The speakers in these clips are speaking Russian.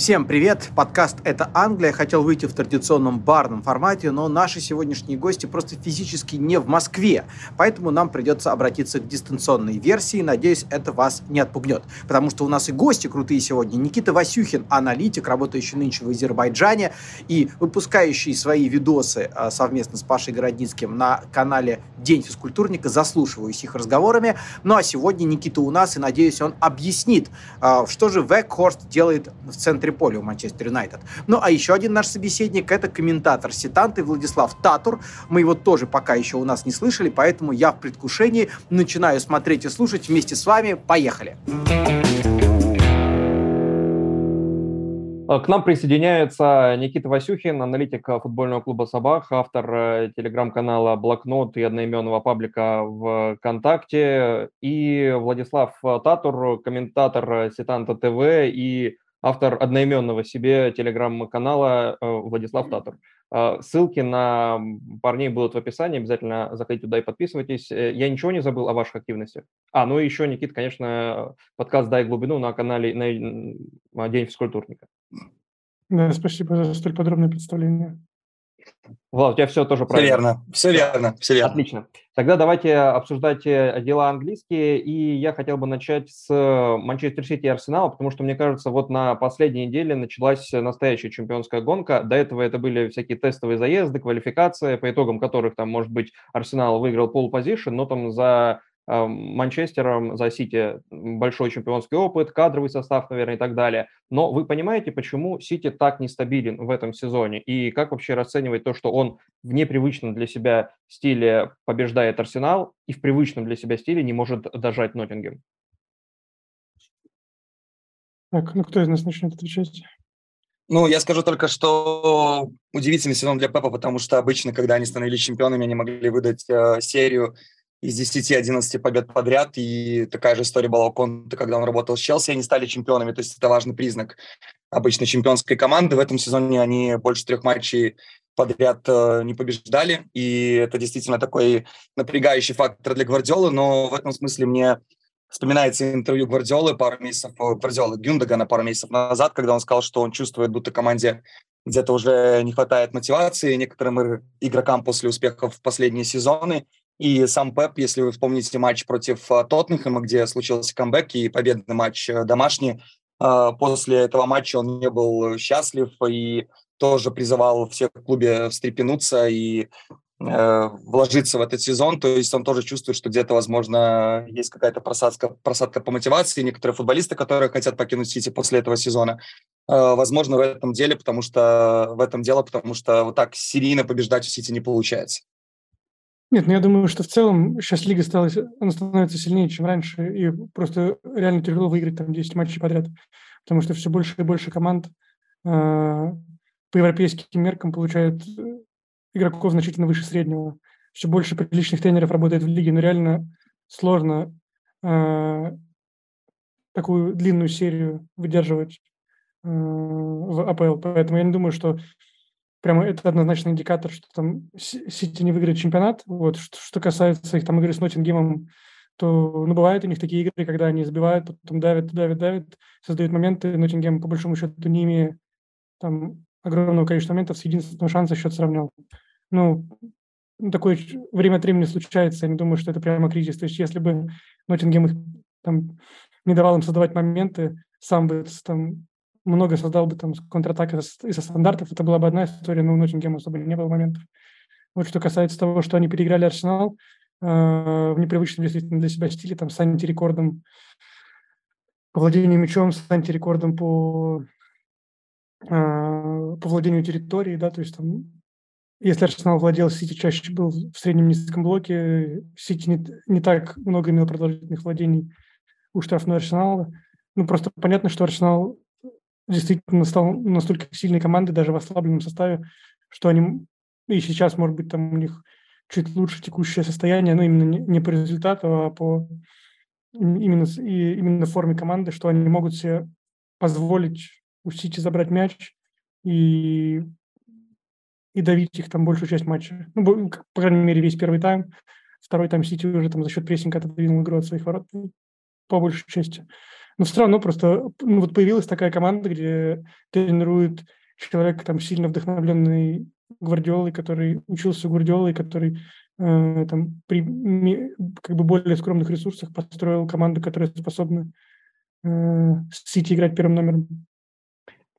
Всем привет! Подкаст «Это Англия». Хотел выйти в традиционном барном формате, но наши сегодняшние гости просто физически не в Москве, поэтому нам придется обратиться к дистанционной версии. Надеюсь, это вас не отпугнет, потому что у нас и гости крутые сегодня. Никита Васюхин, аналитик, работающий нынче в Азербайджане и выпускающий свои видосы а, совместно с Пашей Городницким на канале «День физкультурника». Заслушиваюсь их разговорами. Ну а сегодня Никита у нас, и надеюсь, он объяснит, а, что же Векхорст делает в центре центре поля у Манчестер Юнайтед. Ну, а еще один наш собеседник – это комментатор Ситанты Владислав Татур. Мы его тоже пока еще у нас не слышали, поэтому я в предвкушении начинаю смотреть и слушать вместе с вами. Поехали! К нам присоединяется Никита Васюхин, аналитик футбольного клуба «Собак», автор э, телеграм-канала «Блокнот» и одноименного паблика ВКонтакте, и Владислав Татур, комментатор Ситанта ТВ и автор одноименного себе телеграм-канала э, Владислав Татур. Э, ссылки на парней будут в описании, обязательно заходите туда и подписывайтесь. Э, я ничего не забыл о ваших активностях. А, ну и еще, Никит, конечно, подкаст «Дай глубину» на канале на День физкультурника. Да, спасибо за столь подробное представление. Влад, у тебя все тоже правильно. Все верно, все верно, все верно. Отлично. Тогда давайте обсуждать э, дела английские. И я хотел бы начать с Манчестер Сити и Арсенала, потому что, мне кажется, вот на последней неделе началась настоящая чемпионская гонка. До этого это были всякие тестовые заезды, квалификация, по итогам которых, там, может быть, Арсенал выиграл пол-позишн, но там за Манчестером, за Сити большой чемпионский опыт, кадровый состав, наверное, и так далее. Но вы понимаете, почему Сити так нестабилен в этом сезоне? И как вообще расценивать то, что он в непривычном для себя стиле побеждает Арсенал и в привычном для себя стиле не может дожать Ноттингем? Так, ну кто из нас начнет отвечать? Ну, я скажу только, что удивительный сезон для Пепа, потому что обычно, когда они становились чемпионами, они могли выдать э, серию из 10-11 побед подряд, и такая же история была у Конта, когда он работал с Челси, они стали чемпионами, то есть это важный признак обычно чемпионской команды. В этом сезоне они больше трех матчей подряд э, не побеждали, и это действительно такой напрягающий фактор для Гвардиолы, но в этом смысле мне вспоминается интервью Гвардиолы пару месяцев, э, Гвардиолы Гюндагана пару месяцев назад, когда он сказал, что он чувствует, будто команде где-то уже не хватает мотивации некоторым игрокам после успехов в последние сезоны, и сам Пеп, если вы вспомните матч против э, Тоттенхэма, где случился камбэк и победный матч э, домашний, э, после этого матча он не был счастлив и тоже призывал всех в клубе встрепенуться и вложиться в этот сезон, то есть он тоже чувствует, что где-то, возможно, есть какая-то просадка, просадка по мотивации. Некоторые футболисты, которые хотят покинуть Сити после этого сезона, возможно, в этом деле, потому что в этом дело, потому что вот так серийно побеждать у Сити не получается. Нет, ну я думаю, что в целом сейчас лига стала, она становится сильнее, чем раньше, и просто реально тяжело выиграть там 10 матчей подряд, потому что все больше и больше команд э, по европейским меркам получают э, игроков значительно выше среднего. Все больше приличных тренеров работает в лиге, но реально сложно э, такую длинную серию выдерживать э, в АПЛ. Поэтому я не думаю, что прямо это однозначный индикатор, что там Сити не выиграет чемпионат. Вот что, что касается их там игры с Ноттингемом, то ну, бывают у них такие игры, когда они забивают, потом давят, давят, давят, создают моменты. Ноттингем, по большому счету, не имея там огромного количества моментов, с единственным шансом счет сравнял. Ну, такое время от времени случается, я не думаю, что это прямо кризис. То есть если бы Ноттингем их там не давал им создавать моменты, сам бы там много создал бы там контратак и со стандартов, это была бы одна история, но у Ноттингема особо не было моментов. Вот что касается того, что они переиграли Арсенал э, в непривычном действительно для себя стиле, там с антирекордом по владению мячом, с антирекордом по, э, по владению территорией, да, то есть там если Арсенал владел, Сити чаще был в среднем низком блоке, Сити не, не так много имел продолжительных владений у штрафной Арсенала. Ну, просто понятно, что Арсенал действительно стал настолько сильной командой, даже в ослабленном составе, что они и сейчас, может быть, там у них чуть лучше текущее состояние, но именно не, по результату, а по именно, и, именно форме команды, что они могут себе позволить у Сити забрать мяч и, и давить их там большую часть матча. Ну, по крайней мере, весь первый тайм. Второй тайм Сити уже там за счет прессинга отодвинул игру от своих ворот по большей части. Но все равно просто ну, вот появилась такая команда, где тренирует человек, там, сильно вдохновленный Гвардиолой, который учился у Гвардиолы, который э, там, при как бы более скромных ресурсах построил команду, которая способна э, с Сити играть первым номером.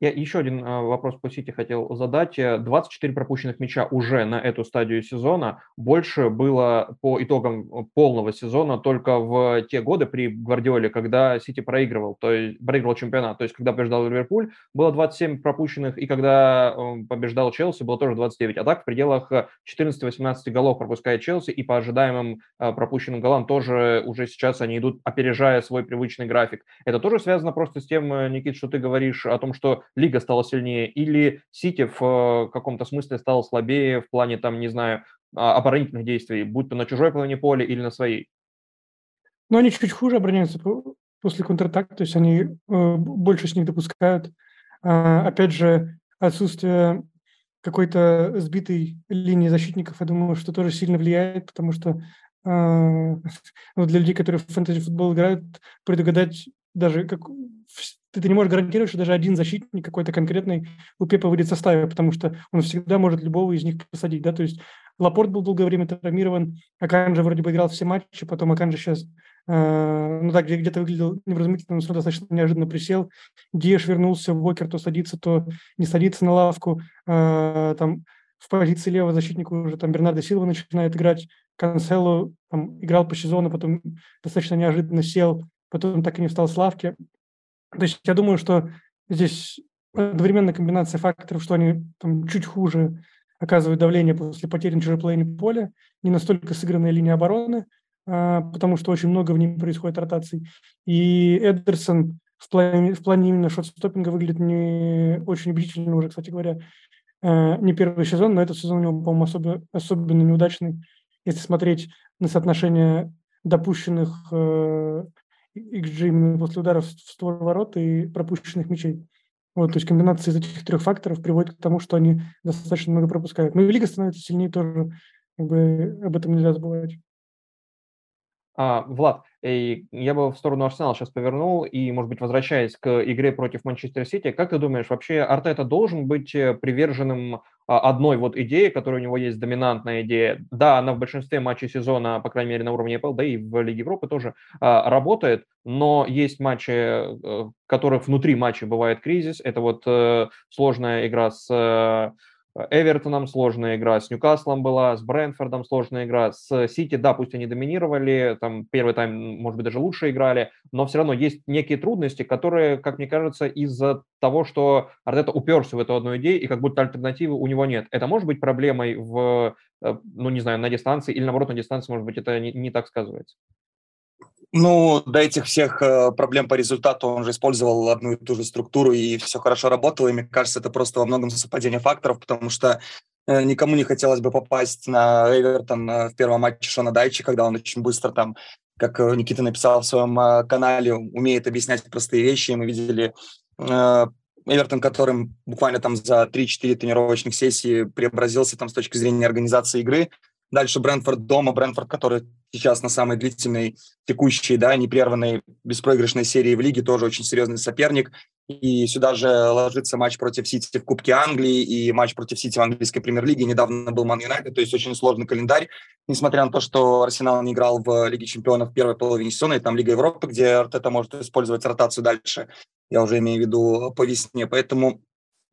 Я еще один а, вопрос по Сити хотел задать. 24 пропущенных мяча уже на эту стадию сезона. Больше было по итогам полного сезона только в те годы при Гвардиоле, когда Сити проигрывал, то есть проигрывал чемпионат. То есть когда побеждал Ливерпуль, было 27 пропущенных, и когда побеждал Челси, было тоже 29. А так в пределах 14-18 голов пропускает Челси, и по ожидаемым пропущенным голам тоже уже сейчас они идут, опережая свой привычный график. Это тоже связано просто с тем, э, Никит, что ты говоришь о том, что Лига стала сильнее, или Сити в э, каком-то смысле стал слабее в плане, там, не знаю, а, оборонительных действий, будь то на чужой половине поля или на своей? Но они чуть хуже обороняются после контратак, то есть они э, больше с них допускают. А, опять же, отсутствие какой-то сбитой линии защитников, я думаю, что тоже сильно влияет, потому что э, для людей, которые в фэнтези-футбол играют, предугадать даже как ты, ты не можешь гарантировать, что даже один защитник какой-то конкретный у Пепа выйдет в составе, потому что он всегда может любого из них посадить, да, то есть Лапорт был долгое время травмирован, Аканжа вроде бы играл все матчи, потом Аканжа сейчас, э, ну так, где-то выглядел невразумительно, но достаточно неожиданно присел, Диеш вернулся, Вокер то садится, то не садится на лавку, э, там в позиции левого защитника уже там Бернардо Силва начинает играть, Канцело там, играл по сезону, потом достаточно неожиданно сел, потом так и не встал с лавки. То есть я думаю, что здесь одновременная комбинация факторов, что они там, чуть хуже оказывают давление после потери на чужой половине поля, не настолько сыгранная линия обороны, а, потому что очень много в ней происходит ротаций. И Эдерсон в плане, в плане именно шот-стоппинга выглядит не очень убедительно уже, кстати говоря, а, не первый сезон, но этот сезон у него, по-моему, особо, особенно неудачный, если смотреть на соотношение допущенных э, XG именно после ударов в створ ворот и пропущенных мячей. Вот, то есть комбинация из этих трех факторов приводит к тому, что они достаточно много пропускают. Ну и лига становится сильнее тоже, как бы об этом нельзя забывать. А, Влад, и я бы в сторону Арсенала сейчас повернул, и, может быть, возвращаясь к игре против Манчестер Сити, как ты думаешь, вообще Артета должен быть э, приверженным а, одной вот идеи, которая у него есть доминантная идея? Да, она в большинстве матчей сезона, по крайней мере, на уровне АПЛ, да и в Лиге Европы тоже а, работает, но есть матчи, э, в которых внутри матча бывает кризис. Это вот э, сложная игра с Эвертоном сложная игра, с Ньюкаслом была, с Брэнфордом сложная игра, с Сити, да, пусть они доминировали, там первый тайм, может быть, даже лучше играли, но все равно есть некие трудности, которые, как мне кажется, из-за того, что Артета уперся в эту одну идею, и как будто альтернативы у него нет. Это может быть проблемой в, э, ну, не знаю, на дистанции, или наоборот, на дистанции, может быть, это не, не так сказывается? Ну, до этих всех э, проблем по результату он же использовал одну и ту же структуру, и все хорошо работало. И мне кажется, это просто во многом совпадение факторов, потому что э, никому не хотелось бы попасть на Эвертон э, в первом матче Шона Дайчи, когда он очень быстро там, как Никита написал в своем канале, умеет объяснять простые вещи. Мы видели Эвертон, которым буквально там за 3-4 тренировочных сессии преобразился там с точки зрения организации игры. Дальше Брэнфорд дома, Брэнфорд, который сейчас на самой длительной текущей, да, непрерванной беспроигрышной серии в лиге, тоже очень серьезный соперник. И сюда же ложится матч против Сити в Кубке Англии и матч против Сити в английской премьер-лиге. Недавно был Ман Юнайтед, то есть очень сложный календарь. Несмотря на то, что Арсенал не играл в Лиге чемпионов в первой половине сезона, и там Лига Европы, где Артета может использовать ротацию дальше, я уже имею в виду по весне. Поэтому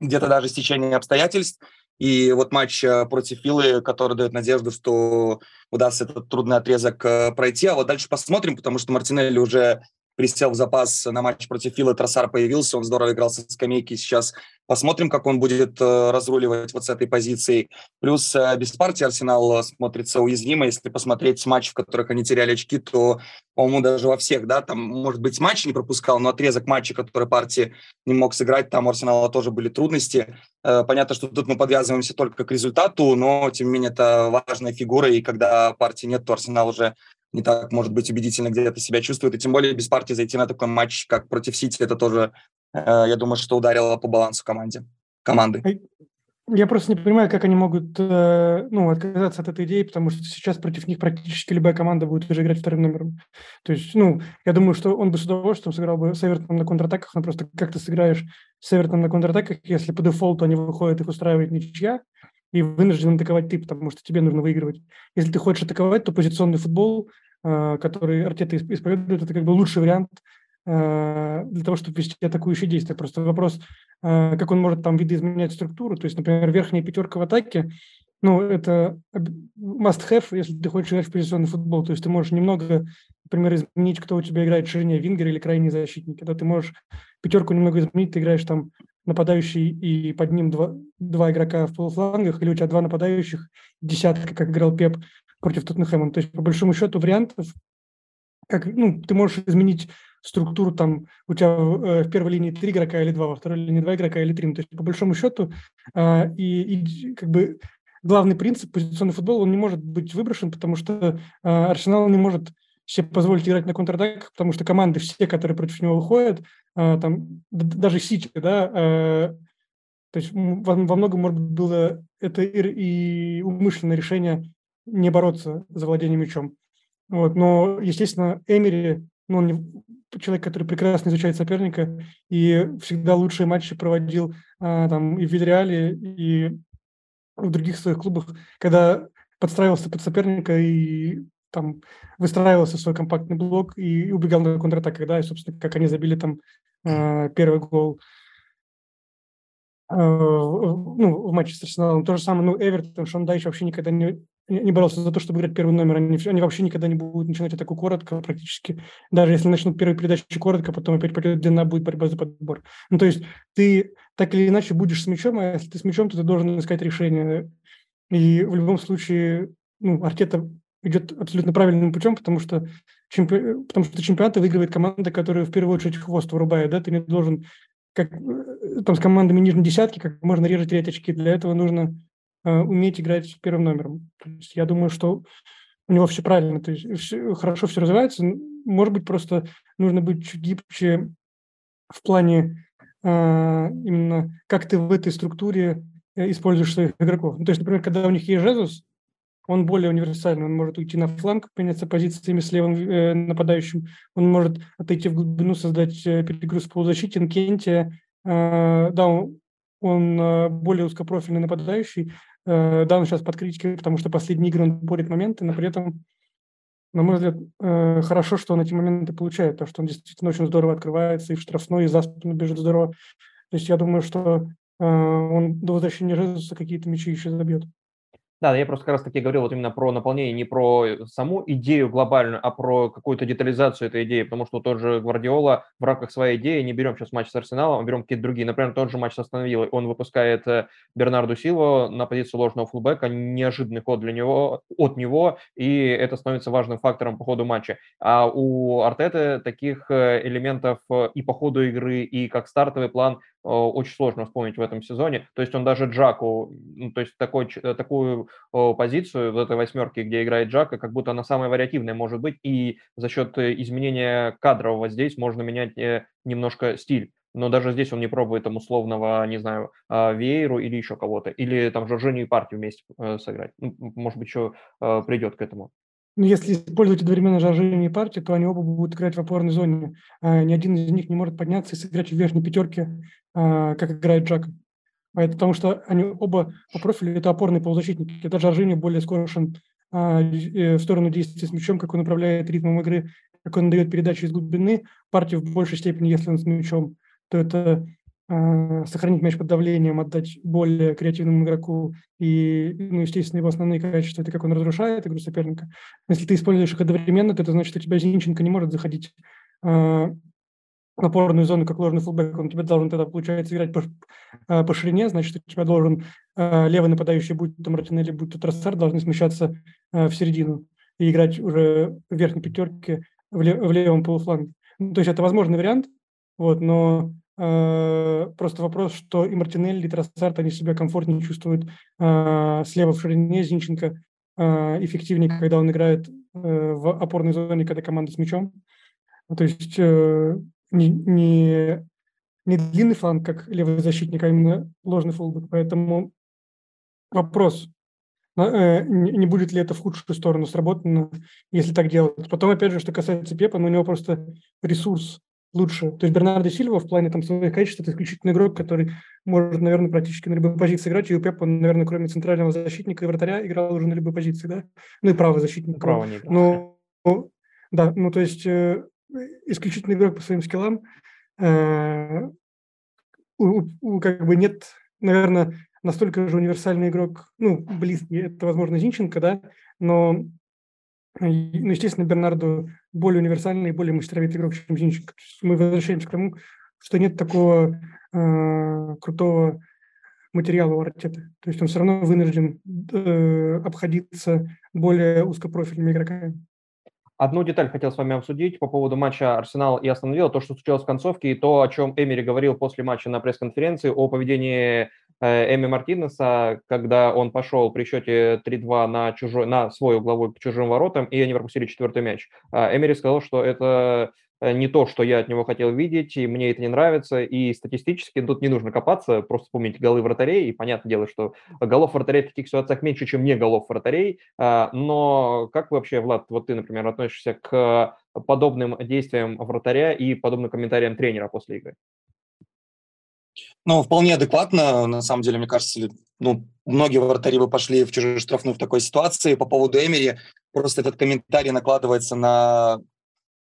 где-то даже стечение обстоятельств – и вот матч э, против Филы, который дает надежду, что удастся этот трудный отрезок э, пройти. А вот дальше посмотрим, потому что Мартинелли уже присел в запас на матч против Фила, Тросар появился, он здорово играл со скамейки, сейчас посмотрим, как он будет э, разруливать вот с этой позиции. Плюс э, без партии Арсенал смотрится уязвимо, если посмотреть матч, в которых они теряли очки, то, по-моему, даже во всех, да, там, может быть, матч не пропускал, но отрезок матча, который партии не мог сыграть, там у Арсенала тоже были трудности. Э, понятно, что тут мы подвязываемся только к результату, но, тем не менее, это важная фигура, и когда партии нет, то Арсенал уже не так, может быть, убедительно где-то себя чувствует. И тем более без партии зайти на такой матч, как против Сити, это тоже, э, я думаю, что ударило по балансу команде, команды. Я просто не понимаю, как они могут э, ну, отказаться от этой идеи, потому что сейчас против них практически любая команда будет уже играть вторым номером. То есть, ну, я думаю, что он бы с удовольствием сыграл бы с Эвертоном на контратаках, но просто как ты сыграешь с Эвертоном на контратаках, если по дефолту они выходят, их устраивает ничья, и вынужден атаковать ты, потому что тебе нужно выигрывать. Если ты хочешь атаковать, то позиционный футбол, э, который Артета исповедует, это как бы лучший вариант Э, для того, чтобы вести атакующие действия. Просто вопрос, э, как он может там видоизменять структуру. То есть, например, верхняя пятерка в атаке, ну, это must-have, если ты хочешь играть в позиционный футбол. То есть ты можешь немного, например, изменить, кто у тебя играет в ширине, вингер или крайний защитник. Когда ты можешь пятерку немного изменить, ты играешь там нападающий и под ним два, два игрока в полуфлангах, или у тебя два нападающих, десятка, как играл Пеп против Тоттенхэма. То есть, по большому счету, вариантов, как, ну, ты можешь изменить структуру там у тебя э, в первой линии три игрока или два, во второй линии два игрока или три. То есть по большому счету э, и, и как бы главный принцип позиционный футбол он не может быть выброшен, потому что э, Арсенал не может себе позволить играть на контратаках, потому что команды все, которые против него выходят, э, там даже Сити, да, э, то есть во, многом, может быть, было это и, умышленное решение не бороться за владение мячом. Вот, но, естественно, Эмери, ну, он не, человек, который прекрасно изучает соперника и всегда лучшие матчи проводил а, там и в Вильреале, и в других своих клубах, когда подстраивался под соперника и там выстраивался свой компактный блок и убегал на контратаках, да, и, собственно, как они забили там э, первый гол э, ну, в матче с Арсеналом. То же самое, ну, Эвертон, Шон Дайч вообще никогда не, не боролся за то, чтобы играть первый номер. Они, они вообще никогда не будут начинать атаку коротко практически. Даже если начнут первую передачу коротко, потом опять пойдет длина, будет борьба за подбор. Ну, то есть ты так или иначе будешь с мячом, а если ты с мячом, то ты должен искать решение. И в любом случае, ну, Артета идет абсолютно правильным путем, потому что, чемпи... потому что чемпионаты выигрывает команда, которая в первую очередь хвост вырубает. Да? Ты не должен как э, там с командами нижней десятки, как можно реже терять очки. Для этого нужно Э, уметь играть первым номером. То есть я думаю, что у него все правильно, то есть все, хорошо все развивается. Может быть, просто нужно быть чуть гибче в плане э, именно как ты в этой структуре э, используешь своих игроков. Ну, то есть, например, когда у них есть Жезус, он более универсальный, он может уйти на фланг, поменяться позициями с левым э, нападающим, он может отойти в глубину, создать э, перегруз в полузащите. Кенте, э, да, он, он э, более узкопрофильный нападающий, Э, да, он сейчас под критикой, потому что последние игры он борет моменты, но при этом, на мой взгляд, э, хорошо, что он эти моменты получает, потому что он действительно очень здорово открывается и в штрафной, и за спину бежит здорово. То есть я думаю, что э, он до возвращения Жезуса какие-то мячи еще забьет. Да, я просто как раз таки говорил вот именно про наполнение, не про саму идею глобальную, а про какую-то детализацию этой идеи, потому что тот же Гвардиола в рамках своей идеи, не берем сейчас матч с Арсеналом, а берем какие-то другие, например, тот же матч с Астон он выпускает э, Бернарду Силва на позицию ложного фулбека, неожиданный ход для него, от него, и это становится важным фактором по ходу матча. А у Артеты таких э, элементов э, и по ходу игры, и как стартовый план очень сложно вспомнить в этом сезоне. То есть он даже Джаку, ну, то есть такой, такую позицию в этой восьмерке, где играет Джака, как будто она самая вариативная может быть, и за счет э, изменения кадрового здесь можно менять э, немножко стиль. Но даже здесь он не пробует там условного, не знаю, а, Вейру или еще кого-то, или там Жоржиню и партию вместе э, сыграть. Ну, может быть, еще придет к этому. Ну, если использовать одновременно Жоржиню и партию, то они оба будут играть в опорной зоне. А, ни один из них не может подняться и сыграть в верхней пятерке, а, как играет Джак. Потому что они оба по профилю это опорные полузащитники. Это Жоржиню более скорошен а, э, в сторону действия с мячом, как он управляет ритмом игры, как он дает передачи из глубины. Партию в большей степени, если он с мячом, то это сохранить мяч под давлением, отдать более креативному игроку и, ну, естественно, его основные качества – это как он разрушает игру соперника. Если ты используешь их одновременно, то это значит, что у тебя Зинченко не может заходить э, опорную зону как ложный фулбэк, он тебе должен тогда, получается, играть по, э, по ширине, значит, у тебя должен э, левый нападающий, будь то Мартинелли, будь то Троссар, должны смещаться э, в середину и играть уже в верхней пятерке в, лев, в левом полуфланге. Ну, то есть это возможный вариант, вот, но просто вопрос, что и Мартинелли, и Троссард, они себя комфортнее чувствуют э, слева в ширине, Зинченко э, эффективнее, когда он играет э, в опорной зоне, когда команда с мячом. То есть э, не, не, не длинный фланг, как левый защитник, а именно ложный фулбэк. Поэтому вопрос, э, не будет ли это в худшую сторону сработано, если так делать. Потом, опять же, что касается Пепа, ну, у него просто ресурс лучше. То есть Бернардо Сильва в плане там своих качеств это исключительный игрок, который может, наверное, практически на любой позиции играть. И у Пепа, наверное, кроме центрального защитника и вратаря, играл уже на любой позиции, да? Ну и правый защитник. Право не играл. Ну, да, ну то есть э, исключительный игрок по своим скиллам. Э, у, у, как бы нет, наверное, настолько же универсальный игрок, ну, близкий, это, возможно, Зинченко, да, но ну, естественно, Бернарду более универсальный и более мастеровитый игрок, чем Зинченко. Мы возвращаемся к тому, что нет такого э, крутого материала у Артета. То есть он все равно вынужден э, обходиться более узкопрофильными игроками. Одну деталь хотел с вами обсудить по поводу матча Арсенал и Астон Вилла, то, что случилось в концовке, и то, о чем Эмери говорил после матча на пресс-конференции, о поведении Эми Мартинеса, когда он пошел при счете 3-2 на, чужой, на свой угловой к чужим воротам, и они пропустили четвертый мяч. А Эмери сказал, что это Э, не то, что я от него хотел видеть, и мне это не нравится. И статистически тут не нужно копаться, просто вспомнить голы вратарей. И понятное дело, что голов вратарей в таких ситуациях меньше, чем не голов вратарей. А, но как вообще, Влад, вот ты, например, относишься к подобным действиям вратаря и подобным комментариям тренера после игры? Ну, вполне адекватно, на самом деле, мне кажется, ну, многие вратари бы пошли в чужую штрафную в такой ситуации. По поводу Эмери, просто этот комментарий накладывается на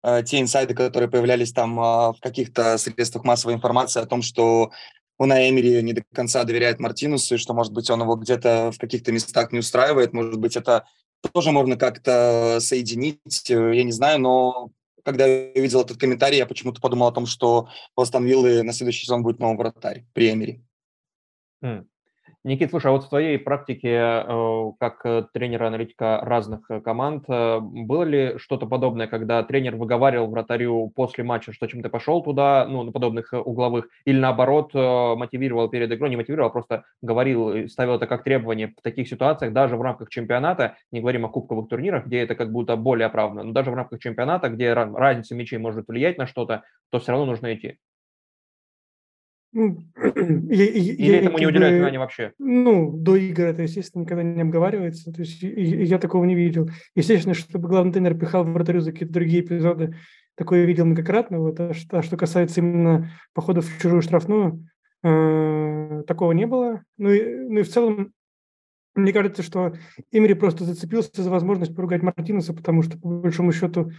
Э, те инсайды, которые появлялись там а, в каких-то средствах массовой информации о том, что Уна Эмери не до конца доверяет Мартинусу, и что, может быть, он его где-то в каких-то местах не устраивает. Может быть, это тоже можно как-то соединить, э, я не знаю, но когда я увидел этот комментарий, я почему-то подумал о том, что у Астон Виллы на следующий сезон будет новый вратарь при Эмери. Mm. Никит, слушай, а вот в твоей практике э, как э, тренера-аналитика разных э, команд, было ли что-то подобное, когда тренер выговаривал вратарю после матча, что чем ты пошел туда, ну, на подобных угловых, или наоборот мотивировал перед игрой, не мотивировал, а просто говорил, ставил это как требование в таких ситуациях, даже в рамках чемпионата, не говорим о кубковых турнирах, где это как будто более оправдано, но даже в рамках чемпионата, где разница мячей может влиять на что-то, то все равно нужно идти. Ну, я, Или этому не уделяют внимания вообще? Ну, до игр это, естественно, никогда не обговаривается. То есть я такого не видел. Естественно, чтобы главный тренер пихал в вратарю за какие-то другие эпизоды, такое видел многократно. Вот, а, что, а что касается именно походов в чужую штрафную, э, такого не было. Ну и, ну и в целом, мне кажется, что Эмери просто зацепился за возможность поругать Мартинеса, потому что, по большому счету,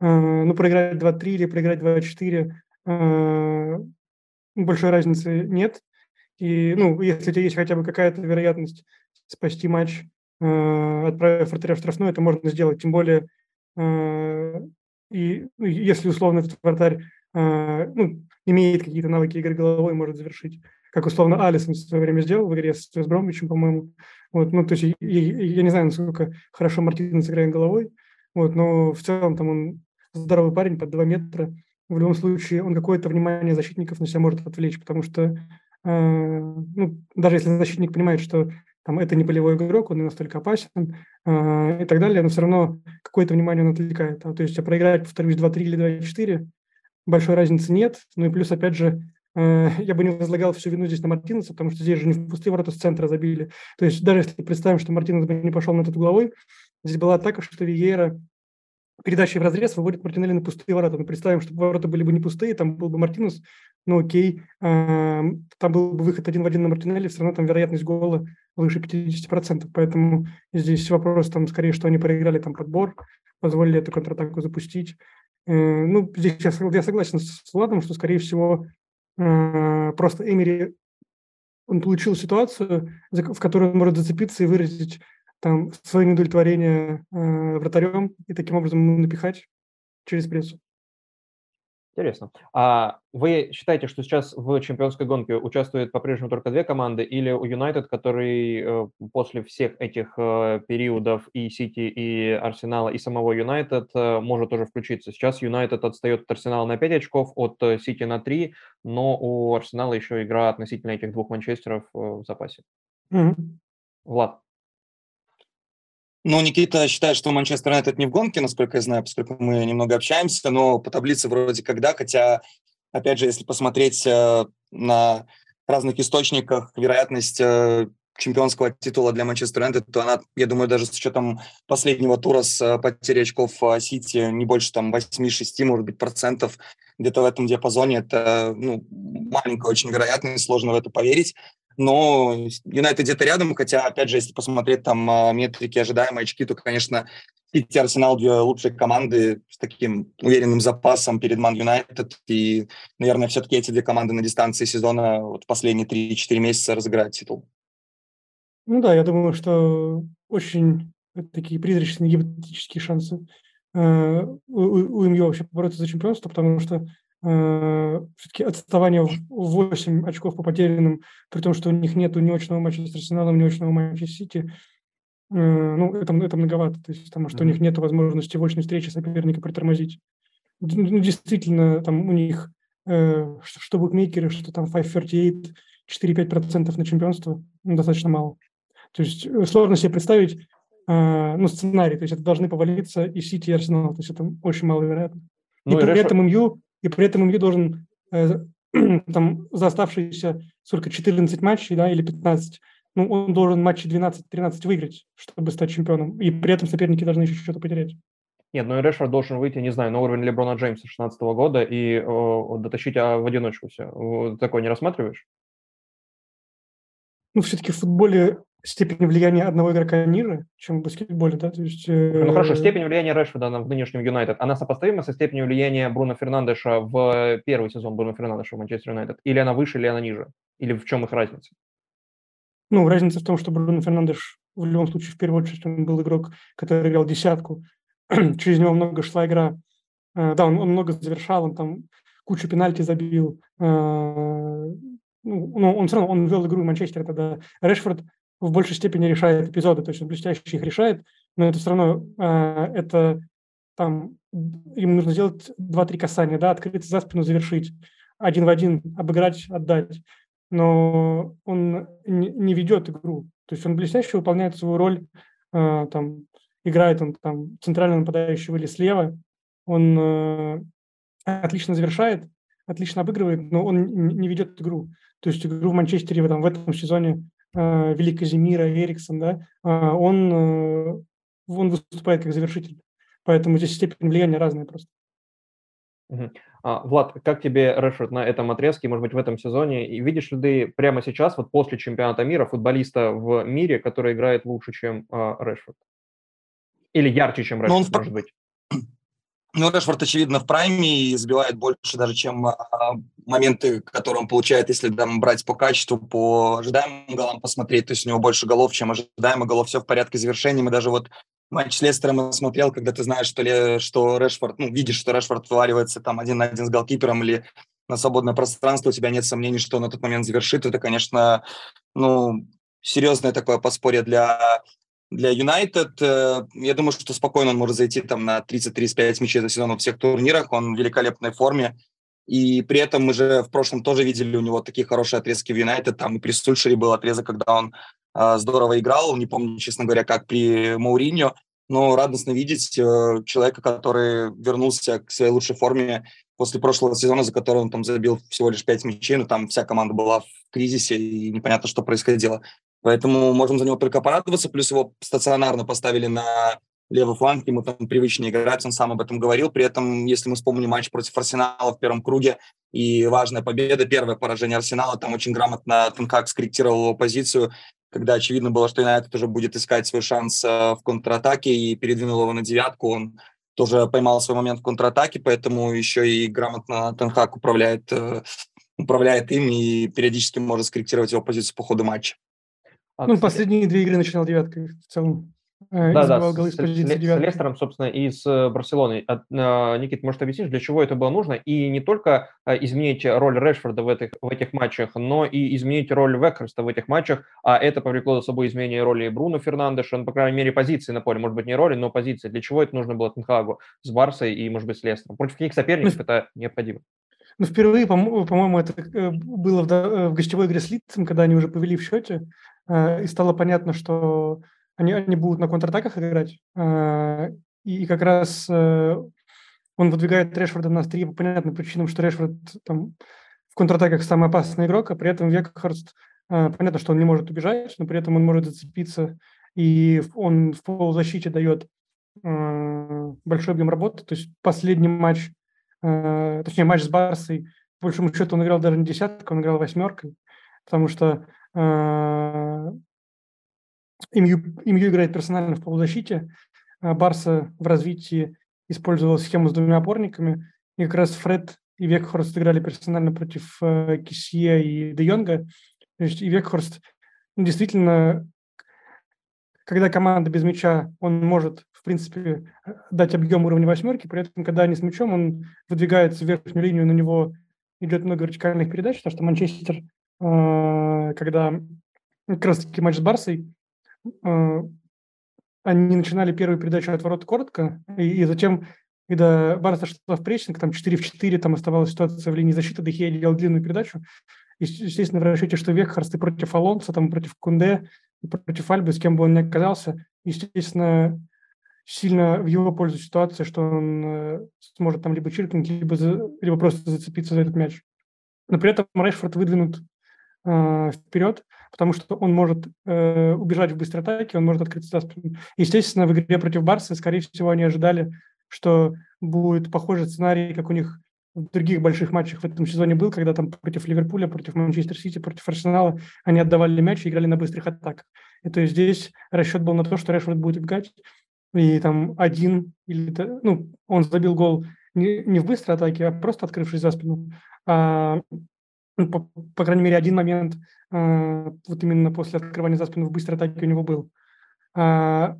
э, ну, проиграть 2-3 или проиграть 2-4 э, большой разницы нет. И, ну, если у тебя есть хотя бы какая-то вероятность спасти матч, э, отправив вратаря в штрафную, это можно сделать. Тем более, э, и ну, если условно этот вратарь э, ну, имеет какие-то навыки игры головой, может завершить. Как условно Алисон в свое время сделал в игре с, с Бромвичем, по-моему. Вот, ну, то есть я, я не знаю, насколько хорошо Мартин сыграет головой, вот, но в целом там он здоровый парень под 2 метра, в любом случае он какое-то внимание защитников на себя может отвлечь, потому что э, ну, даже если защитник понимает, что там это не полевой игрок, он не настолько опасен э, и так далее, но все равно какое-то внимание он отвлекает. А, то есть а проиграть, повторюсь, 2-3 или 2-4, большой разницы нет. Ну и плюс, опять же, э, я бы не возлагал всю вину здесь на Мартинеса, потому что здесь же не в пустые ворота с центра забили. То есть даже если представим, что Мартинес бы не пошел на этот угловой, здесь была атака, что Виера передачей в разрез выводит Мартинелли на пустые ворота. Мы представим, что ворота были бы не пустые, там был бы Мартинус, ну окей, э, там был бы выход один в один на Мартинелли, все равно там вероятность гола выше 50%. Поэтому здесь вопрос там скорее, что они проиграли там подбор, позволили эту контратаку запустить. Э, ну, здесь я, я согласен с Владом, что, скорее всего, э, просто Эмери он получил ситуацию, в которой он может зацепиться и выразить там свое неудовлетворение э, вратарем и таким образом напихать через прессу. Интересно. А вы считаете, что сейчас в чемпионской гонке участвуют по-прежнему только две команды, или у Юнайтед, который э, после всех этих э, периодов и Сити, и Арсенала, и самого Юнайтед э, может тоже включиться? Сейчас Юнайтед отстает от Арсенала на 5 очков, от Сити на 3, но у Арсенала еще игра относительно этих двух Манчестеров в запасе. Mm-hmm. Влад. Ну, Никита считает, что Манчестер Юнайтед не в гонке, насколько я знаю, поскольку мы немного общаемся, но по таблице вроде когда, хотя, опять же, если посмотреть э, на разных источниках, вероятность э, чемпионского титула для Манчестер Юнайтед, то она, я думаю, даже с учетом последнего тура с э, потерей очков Сити не больше там 8-6, может быть, процентов, где-то в этом диапазоне. Это ну, маленькая очень вероятность, сложно в это поверить. Но Юнайтед где-то рядом, хотя, опять же, если посмотреть там метрики ожидаемые очки, то, конечно, Сити Арсенал две лучшие команды с таким уверенным запасом перед Ман Юнайтед. И, наверное, все-таки эти две команды на дистанции сезона вот последние 3-4 месяца разыграют титул. Ну да, я думаю, что очень такие призрачные гипотетические шансы э, у, у МЮ вообще бороться за чемпионство, потому что все-таки отставание в 8 очков по потерянным, при том, что у них нет ни очного матча с Арсеналом, ни очного матча с Сити, Э, ну, это, это многовато, то есть, потому что mm-hmm. у них нет возможности в очной встрече соперника притормозить. Ну, действительно, там у них, э, что, что букмекеры, что там 538, 4-5% на чемпионство, ну, достаточно мало. То есть э, сложно себе представить, э, ну, сценарий, то есть это должны повалиться и Сити, и Арсенал, то есть это очень маловероятно. Ну, и, и при решо... этом МЮ, и при этом МЮ должен э, там за оставшиеся сколько, 14 матчей, да, или 15, ну, он должен матчи 12-13 выиграть, чтобы стать чемпионом. И при этом соперники должны еще что-то потерять. Нет, ну и Решфорд должен выйти, не знаю, на уровень Леброна Джеймса 16 года и о, дотащить а, в одиночку все. Такое не рассматриваешь? Ну, все-таки в футболе степень влияния одного игрока ниже, чем в баскетболе, да, то есть... Э... Ну хорошо, степень влияния Решфорда в нынешнем Юнайтед, она сопоставима со степенью влияния Бруно Фернандеша в первый сезон Бруно Фернандеша в Манчестер Юнайтед? Или она выше, или она ниже? Или в чем их разница? Ну, разница в том, что Бруно Фернандеш в любом случае, в первую очередь, он был игрок, который играл десятку. Через него много шла игра. Uh, да, он, он много завершал, он там кучу пенальти забил. Uh, ну, он все равно он вел игру в Манчестере тогда. Решфорд в большей степени решает эпизоды, то есть он блестяще их решает, но это все равно uh, это там им нужно сделать два-три касания, да, открыться за спину, завершить, один в один обыграть, отдать но он не ведет игру. То есть он блестяще выполняет свою роль, э, там, играет он там центрального нападающего или слева, он э, отлично завершает, отлично обыгрывает, но он не ведет игру. То есть игру в Манчестере в, этом, в этом сезоне э, Вели Казимира, Эриксон, да, э, он, э, он выступает как завершитель. Поэтому здесь степень влияния разная просто. А, Влад, как тебе Решфорд на этом отрезке, может быть, в этом сезоне? И видишь ли ты прямо сейчас, вот после чемпионата мира, футболиста в мире, который играет лучше, чем а, Решфорд? Или ярче, чем Решфорд, он может в... быть? Ну, Решфорд, очевидно, в прайме и забивает больше даже, чем а, моменты, которые он получает, если там брать по качеству, по ожидаемым голам посмотреть. То есть у него больше голов, чем ожидаемых голов. Все в порядке с завершением. И даже вот матч с Лестером смотрел, когда ты знаешь, что, ли, что Решфорд, ну, видишь, что Решфорд вываливается там один на один с голкипером или на свободное пространство, у тебя нет сомнений, что он на тот момент завершит. Это, конечно, ну, серьезное такое подспорье для для Юнайтед. Э, я думаю, что спокойно он может зайти там на 30-35 мячей за сезон во всех турнирах. Он в великолепной форме. И при этом мы же в прошлом тоже видели у него такие хорошие отрезки в Юнайтед. Там и при Сульшере был отрезок, когда он э, здорово играл. Не помню, честно говоря, как при Мауриньо. Но радостно видеть э, человека, который вернулся к своей лучшей форме после прошлого сезона, за который он там забил всего лишь 5 мячей. Но там вся команда была в кризисе, и непонятно, что происходило. Поэтому можем за него только порадоваться. Плюс его стационарно поставили на левый фланг, ему там привычнее играть, он сам об этом говорил. При этом, если мы вспомним матч против Арсенала в первом круге и важная победа, первое поражение Арсенала, там очень грамотно Тенхак скорректировал его позицию, когда очевидно было, что Юнайтед уже будет искать свой шанс э, в контратаке и передвинул его на девятку. Он тоже поймал свой момент в контратаке, поэтому еще и грамотно Тенхак управляет, э, управляет им и периодически может скорректировать его позицию по ходу матча. А, ну, последние две игры начинал девяткой в целом. Э, да, да, голы с, с, с Лестером, собственно, и с э, Барселоной. А, Никит, может, объяснишь, для чего это было нужно? И не только а, изменить роль Решфорда в этих, в этих матчах, но и изменить роль Векхерста в этих матчах, а это повлекло за собой изменение роли Бруно Фернандеша, ну, по крайней мере, позиции на поле, может быть, не роли, но позиции. Для чего это нужно было Тенхагу с Барсой и, может быть, с Лестером? Против каких соперников ну, это необходимо? Ну, впервые, по-моему, это э, было в гостевой игре с Лицем, когда они уже повели в счете. Э, и стало понятно, что они, они будут на контратаках играть. Э, и как раз э, он выдвигает Решфорда на три по понятным причинам, что Решфорд там, в контратаках самый опасный игрок, а при этом Векхарст понятно, что он не может убежать, но при этом он может зацепиться, и он в полузащите дает большой объем работы. То есть последний матч, точнее матч с Барсой, по большому счету он играл даже не десяткой, он играл восьмеркой, потому что Имью, Имью играет персонально в полузащите. А Барса в развитии использовала схему с двумя опорниками. И как раз Фред и Векхорст играли персонально против э, Кисье и Де Йонга. То есть и Векхорст ну, действительно, когда команда без мяча, он может, в принципе, дать объем уровня восьмерки, при этом, когда они с мячом, он выдвигается в верхнюю линию, на него идет много вертикальных передач, потому что Манчестер, э, когда как раз-таки матч с Барсой, они начинали первую передачу от ворот коротко, и, и затем, когда Барса шла в прессинг, там 4 в 4, там оставалась ситуация в линии защиты, Дехия делал длинную передачу. И, естественно, в расчете, что Векхарст и против Алонса, там, против Кунде, против Альбы, с кем бы он ни оказался, естественно, сильно в его пользу ситуация, что он э, сможет там либо чиркнуть, либо, за, либо просто зацепиться за этот мяч. Но при этом Решфорд выдвинут э, вперед, потому что он может э, убежать в быстрой атаке, он может открыться за спину. Естественно, в игре против Барса, скорее всего, они ожидали, что будет похожий сценарий, как у них в других больших матчах в этом сезоне был, когда там против Ливерпуля, против Манчестер Сити, против Арсенала они отдавали мяч и играли на быстрых атаках. И то есть здесь расчет был на то, что Решфорд будет убегать, и там один или... Ну, он забил гол не, не в быстрой атаке, а просто открывшись за спину. А ну, по, по крайней мере, один момент э, вот именно после открывания за спину в быстрой атаке у него был. А,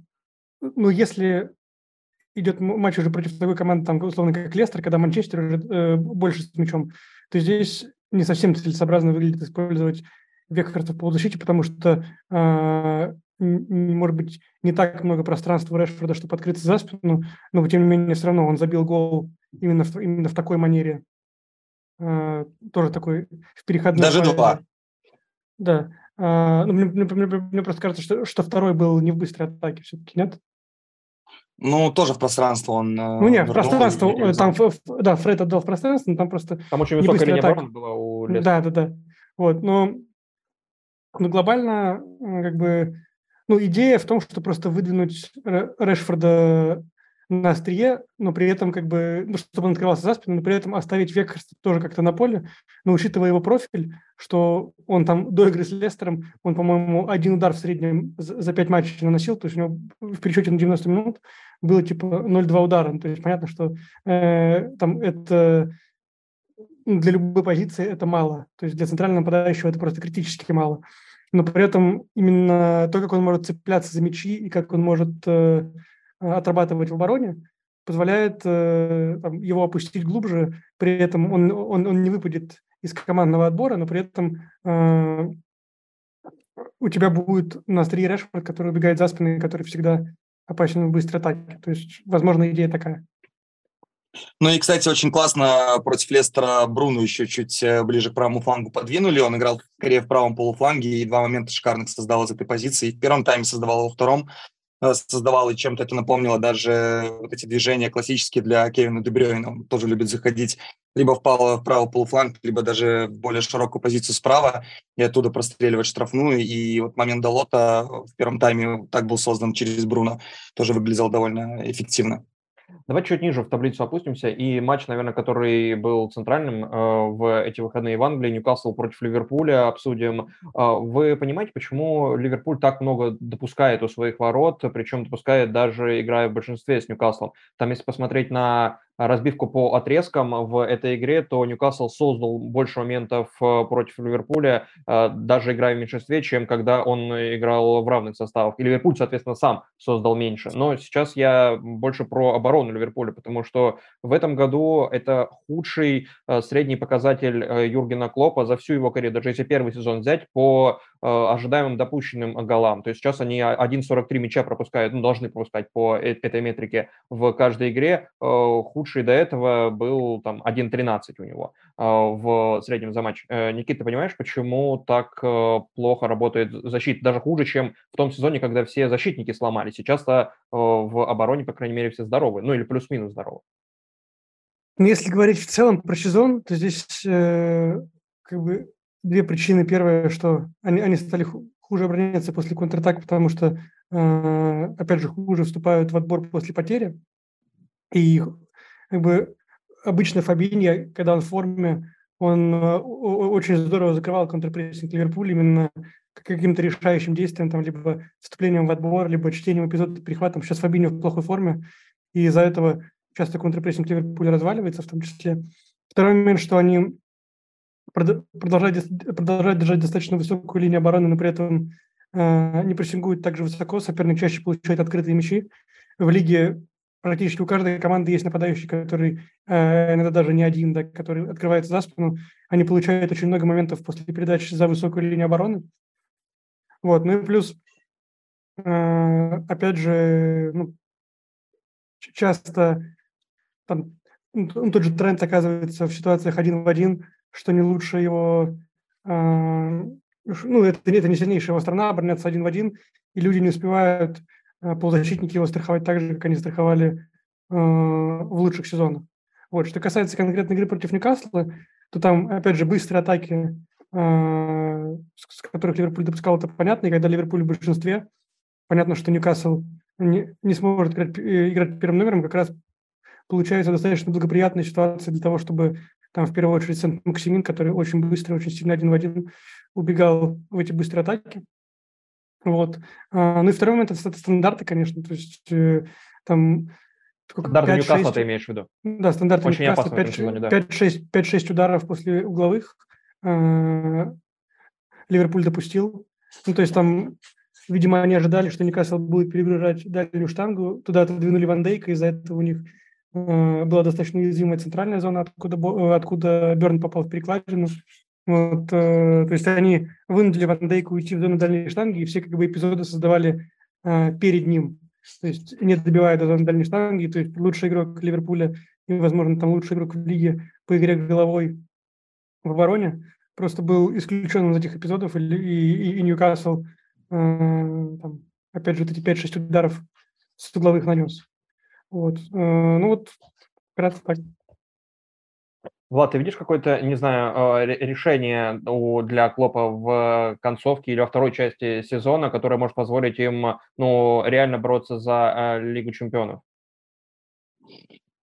ну, если идет матч уже против такой команды, там, условно, как Лестер, когда Манчестер уже э, больше с мячом, то здесь не совсем целесообразно выглядит использовать Векхарта в полузащите, потому что, э, может быть, не так много пространства у Решфорда, чтобы открыться за спину, но, тем не менее, все равно он забил гол именно в, именно в такой манере. Э, тоже такой в переходной Даже фазе. два. Да. А, ну, мне, мне, мне, мне просто кажется, что, что второй был не в быстрой атаке все-таки, нет? Ну, тоже в пространство он... Э, ну, нет, в пространство, э, там, да, Фред отдал в пространство, но там просто... Там очень высокая линия обороны была у Лестера. Да, да, да. Вот, но, но глобально, как бы, ну, идея в том, что просто выдвинуть Решфорда на острие, но при этом как бы, ну, чтобы он открывался за спину, но при этом оставить Векхерста тоже как-то на поле, но учитывая его профиль, что он там до игры с Лестером, он, по-моему, один удар в среднем за пять матчей наносил, то есть у него в пересчете на 90 минут было типа 0,2 удара, то есть понятно, что э, там это ну, для любой позиции это мало, то есть для центрального нападающего это просто критически мало, но при этом именно то, как он может цепляться за мячи и как он может э, отрабатывать в обороне, позволяет э, там, его опустить глубже, при этом он, он, он не выпадет из командного отбора, но при этом э, у тебя будет на острие Решфорд, который убегает за спины, который всегда опасен в быстрой атаке. То есть, возможно, идея такая. Ну и, кстати, очень классно против Лестера Бруну еще чуть э, ближе к правому флангу подвинули. Он играл скорее в правом полуфланге и два момента шикарных создал из этой позиции. В первом тайме создавал, во втором Э, создавал, и чем-то это напомнило даже вот эти движения классические для Кевина Дебрёйна. Он тоже любит заходить либо в правый полуфланг, либо даже в более широкую позицию справа и оттуда простреливать штрафную. И вот момент долота в первом тайме так был создан через Бруно. Тоже выглядел довольно эффективно. Давай чуть ниже в таблицу опустимся. И матч, наверное, который был центральным э, в эти выходные в Англии, Ньюкасл против Ливерпуля, обсудим. Э, вы понимаете, почему Ливерпуль так много допускает у своих ворот, причем допускает даже играя в большинстве с Ньюкаслом? Там, если посмотреть на разбивку по отрезкам в этой игре, то Ньюкасл создал больше моментов э, против Ливерпуля, э, даже играя в меньшинстве, чем когда он играл в равных составах. И Ливерпуль, соответственно, сам создал меньше. Но сейчас я больше про оборону Ливерпуля, потому что в этом году это худший э, средний показатель Юргена Клопа за всю его карьеру, даже если первый сезон взять, по ожидаемым допущенным голам. То есть сейчас они 1.43 мяча пропускают, ну, должны пропускать по этой метрике в каждой игре. Худший худший до этого был там 1.13 у него э, в среднем за матч. Э, Никита, ты понимаешь, почему так э, плохо работает защита? Даже хуже, чем в том сезоне, когда все защитники сломались. Сейчас-то в обороне, по крайней мере, все здоровы. Ну или плюс-минус здоровы. Ну, если говорить в целом про сезон, то здесь э, как бы две причины. Первое, что они, они стали хуже обороняться после контратак, потому что, э, опять же, хуже вступают в отбор после потери. И как бы обычно Фабинья, когда он в форме, он э, очень здорово закрывал контрпрессинг Ливерпуля именно каким-то решающим действием, там, либо вступлением в отбор, либо чтением эпизода перехватом. Сейчас Фабиньо в плохой форме, и из-за этого часто контрпрессинг Ливерпуля разваливается в том числе. Второй момент, что они продолжают, продолжают держать достаточно высокую линию обороны, но при этом э, не прессингуют так же высоко, соперник чаще получает открытые мячи. В лиге практически у каждой команды есть нападающий, который э, иногда даже не один, да, который открывается за спину. Они получают очень много моментов после передачи за высокую линию обороны. Вот, ну и плюс, э, опять же, ну, часто там, ну, тот же тренд оказывается в ситуациях один в один, что не лучше его, э, ну, это, это не сильнейшая его страна, обороняться один в один, и люди не успевают Э, полузащитники его страховать так же, как они страховали э, в лучших сезонах. Вот. Что касается конкретной игры против Ньюкасла, то там, опять же, быстрые атаки, э, с которых Ливерпуль допускал, это понятно, и когда Ливерпуль в большинстве, понятно, что Ньюкасл не, не сможет играть, э, играть первым номером, как раз получается достаточно благоприятная ситуация для того, чтобы там в первую очередь Сент-Максимин, который очень быстро, очень сильно один в один убегал в эти быстрые атаки, вот. А, ну и второй момент – это стандарты, конечно. То есть э, там Стандарты Ньюкасла ты имеешь в виду? Да, стандарты Очень Ньюкасла 5-6 ударов после угловых а, Ливерпуль допустил. Ну, то есть там, видимо, они ожидали, что Ньюкасл будет перегружать дальнюю штангу. Туда отодвинули Ван Дейка, из-за этого у них была достаточно уязвимая центральная зона, откуда, откуда Берн попал в перекладину. Вот, э, то есть они вынудили Ван Дейка уйти в зону дальней штанги, и все как бы эпизоды создавали э, перед ним. То есть не добивая до зоны дальней штанги, то есть лучший игрок Ливерпуля и, возможно, там лучший игрок в лиге по игре головой в обороне просто был исключен из этих эпизодов, и, и, и Ньюкасл, э, там, опять же, вот эти 5-6 ударов с угловых нанес. Вот. Э, ну вот, вкратце так. Влад, ты видишь какое-то, не знаю, а, решение для Клопа в концовке или во второй части сезона, которое может позволить им ну, реально бороться за а, Лигу чемпионов?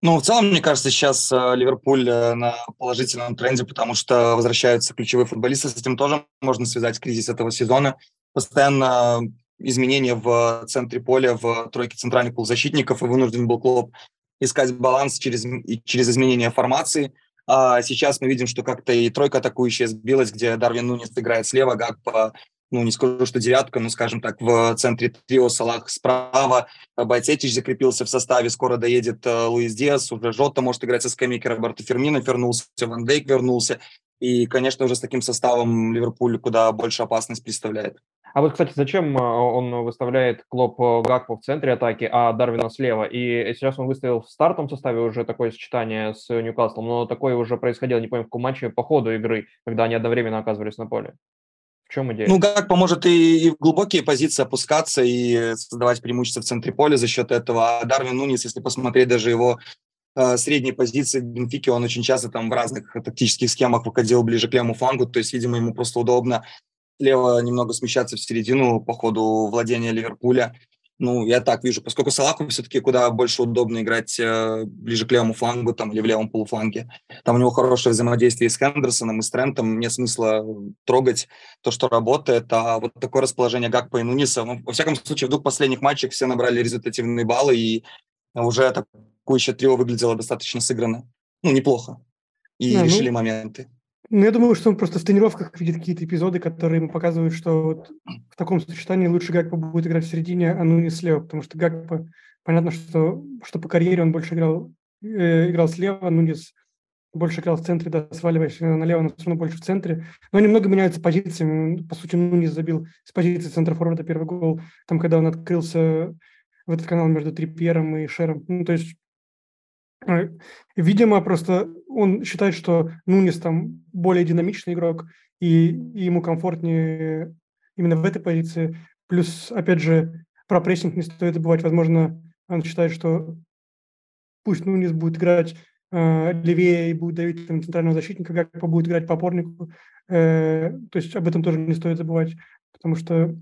Ну, в целом, мне кажется, сейчас а, Ливерпуль э, на положительном тренде, потому что возвращаются ключевые футболисты. С этим тоже можно связать кризис этого сезона. Постоянно изменения в центре поля, в тройке центральных полузащитников, и вынужден был Клоп искать баланс через, через изменение формации – а сейчас мы видим, что как-то и тройка атакующая сбилась, где Дарвин Нунес играет слева, по ну, не скажу, что девятка, но, скажем так, в центре трио Салах справа. Байцетич закрепился в составе, скоро доедет э, Луис Диас, уже Жота может играть со скамейки, Роберто Фермино вернулся, Ван Дейк вернулся. И, конечно, уже с таким составом Ливерпуль куда больше опасность представляет. А вот, кстати, зачем э, он выставляет Клоп э, Гакпо в центре атаки, а Дарвина слева? И сейчас он выставил в стартовом составе уже такое сочетание с Ньюкаслом, но такое уже происходило, не помню, в каком матче, по ходу игры, когда они одновременно оказывались на поле. В чем идея? Ну, как поможет и, и в глубокие позиции опускаться и создавать преимущество в центре поля за счет этого. А Дарвин Нунис, если посмотреть даже его средней позиции в Бенфике, он очень часто там в разных тактических схемах выходил ближе к левому флангу, то есть, видимо, ему просто удобно слева немного смещаться в середину по ходу владения Ливерпуля. Ну, я так вижу, поскольку Салаху все-таки куда больше удобно играть э, ближе к левому флангу там, или в левом полуфланге. Там у него хорошее взаимодействие с Хендерсоном и с Трентом. Нет смысла трогать то, что работает. А вот такое расположение Гакпа и Нуниса, ну, во всяком случае, в двух последних матчах все набрали результативные баллы, и уже атакующее трио выглядело достаточно сыгранно. Ну, неплохо. И да, решили ну, моменты. Ну, я думаю, что он просто в тренировках видит какие-то эпизоды, которые ему показывают, что вот в таком сочетании лучше Гакпа будет играть в середине, а ну не слева, потому что Гакпа, понятно, что, что по карьере он больше играл, э, играл слева, Нунис больше играл в центре, да, сваливаясь налево, но все равно больше в центре. Но немного меняются позициями. По сути, Нунис забил с позиции центра форварда первый гол, там, когда он открылся в этот канал между Трипьером и Шером. Ну, то есть Э, видимо, просто он считает, что Нунис там более динамичный игрок, и, и ему комфортнее именно в этой позиции. Плюс, опять же, про прессинг не стоит забывать. Возможно, он считает, что пусть Нунис будет играть э, левее и будет давить там, центрального защитника, как будет играть по опорнику, Э, то есть об этом тоже не стоит забывать, потому что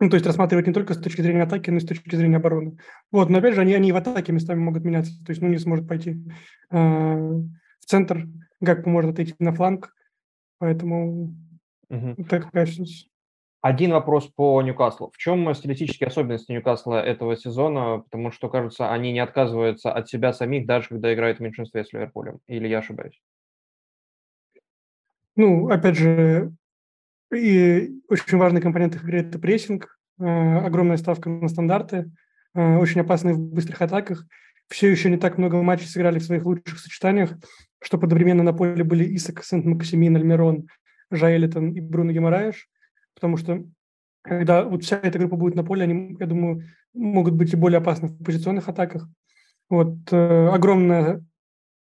ну, то есть рассматривать не только с точки зрения атаки, но и с точки зрения обороны. Вот, но опять же, они, они в атаке местами могут меняться. То есть, ну, не сможет пойти э, в центр, как может отойти на фланг. Поэтому угу. такая. Один вопрос по Ньюкаслу. В чем стилистические особенности Ньюкасла этого сезона? Потому что, кажется, они не отказываются от себя самих, даже когда играют в меньшинстве с Ливерпулем. Или я ошибаюсь? Ну, опять же, и очень важный компонент их игры – это прессинг, э, огромная ставка на стандарты, э, очень опасные в быстрых атаках. Все еще не так много матчей сыграли в своих лучших сочетаниях, чтобы одновременно на поле были Исак, Сент-Максимин, Альмирон, Жаэлитон и Бруно Геморраеш – потому что когда вот вся эта группа будет на поле, они, я думаю, могут быть и более опасны в позиционных атаках. Вот э, огромное,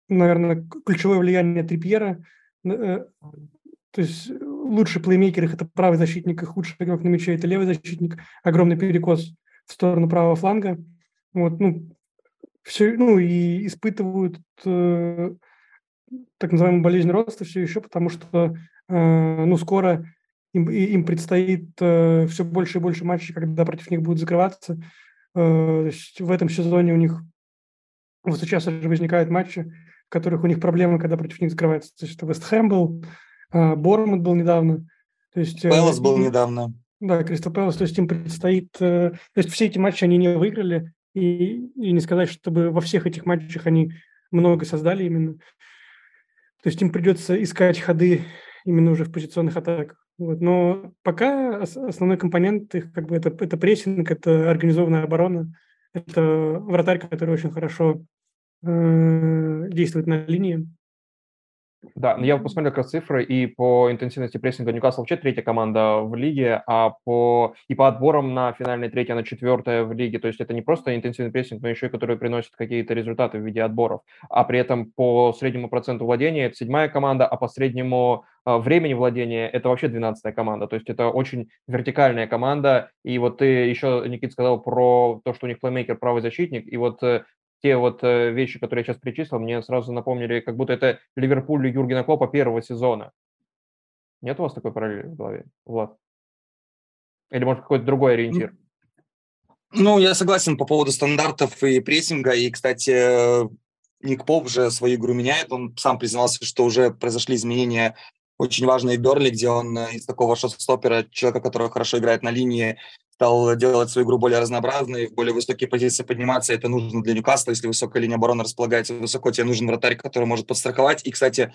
наверное, ключевое влияние Трипьера. Э, то есть лучший плеймейкер их – это правый защитник, и худший игрок на мяче – это левый защитник. Огромный перекос в сторону правого фланга. Вот, ну, все, ну и испытывают э, так называемую болезнь роста все еще, потому что э, ну, скоро им, им предстоит э, все больше и больше матчей, когда против них будут закрываться. Э, в этом сезоне у них вот сейчас уже возникают матчи, в которых у них проблемы, когда против них закрывается. То есть это Вест Хэм был, Бормут был недавно. То есть, э, Пэлас был недавно. Да, Кристал Пэлас. То есть им предстоит... Э, то есть все эти матчи они не выиграли, и, и не сказать, чтобы во всех этих матчах они много создали именно. То есть им придется искать ходы именно уже в позиционных атаках. Вот. Но пока основной компонент их как бы это, это прессинг, это организованная оборона, это вратарь, который очень хорошо э, действует на линии. Да, я посмотрел как раз цифры, и по интенсивности прессинга Ньюкасл вообще третья команда в лиге, а по и по отборам на финальной третья, на четвертая в лиге. То есть это не просто интенсивный прессинг, но еще и который приносит какие-то результаты в виде отборов. А при этом по среднему проценту владения это седьмая команда, а по среднему э, времени владения это вообще двенадцатая команда. То есть это очень вертикальная команда. И вот ты еще, Никит, сказал про то, что у них плеймейкер правый защитник, и вот э, те вот э, вещи, которые я сейчас перечислил, мне сразу напомнили, как будто это Ливерпуль Юргена Клопа первого сезона. Нет у вас такой параллели в голове, Влад? Или, может, какой-то другой ориентир? Ну, я согласен по поводу стандартов и прессинга. И, кстати, Ник Поп уже свою игру меняет. Он сам признался, что уже произошли изменения очень важные в Берли, где он э, из такого шоу-стопера, человека, который хорошо играет на линии, стал делать свою игру более разнообразной, в более высокие позиции подниматься. Это нужно для Ньюкасла. Если высокая линия обороны располагается высоко, тебе нужен вратарь, который может подстраховать. И, кстати,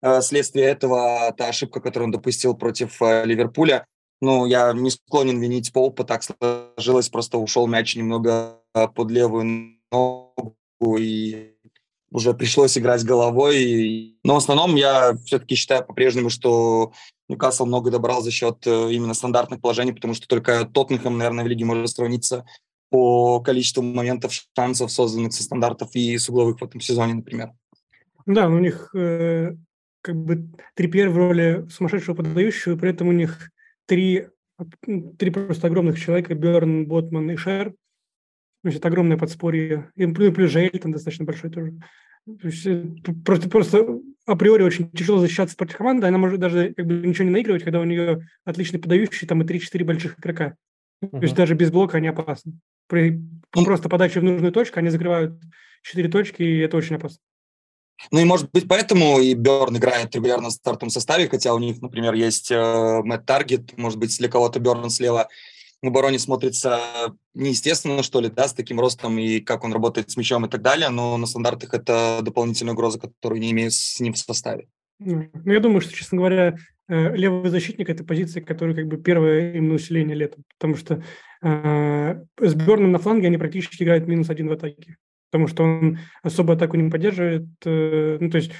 э, следствие этого, та ошибка, которую он допустил против э, Ливерпуля, ну, я не склонен винить Поупа, так сложилось, просто ушел мяч немного под левую ногу, и уже пришлось играть головой. Но в основном я все-таки считаю по-прежнему, что Ньюкасл много добрал за счет э, именно стандартных положений, потому что только Тоттенхэм, наверное, в лиге может сравниться по количеству моментов, шансов, созданных со стандартов и с угловых в этом сезоне, например. Да, у них э, как бы Трипьер в роли сумасшедшего подающего, при этом у них три, три просто огромных человека, Берн, Ботман и Шер. Значит, огромное подспорье. И плюс Жейль там достаточно большой тоже. Э, просто, просто априори очень тяжело защищаться против команды, она может даже как бы ничего не наигрывать, когда у нее отличный подающий, там и 3-4 больших игрока. Uh-huh. То есть даже без блока они опасны. При ну, просто подаче в нужную точку они закрывают 4 точки, и это очень опасно. Ну и, может быть, поэтому и Берн играет регулярно в стартовом составе, хотя у них, например, есть э, Мэтт Таргет, может быть, для кого-то Берн слева в обороне смотрится неестественно, что ли, да, с таким ростом и как он работает с мячом и так далее, но на стандартах это дополнительная угроза, которую не имею с ним в составе. Ну, я думаю, что, честно говоря, э, левый защитник – это позиция, которая как бы первое именно усиление летом, потому что э, с Берном на фланге они практически играют минус один в атаке, потому что он особо атаку не поддерживает. Э, ну, то есть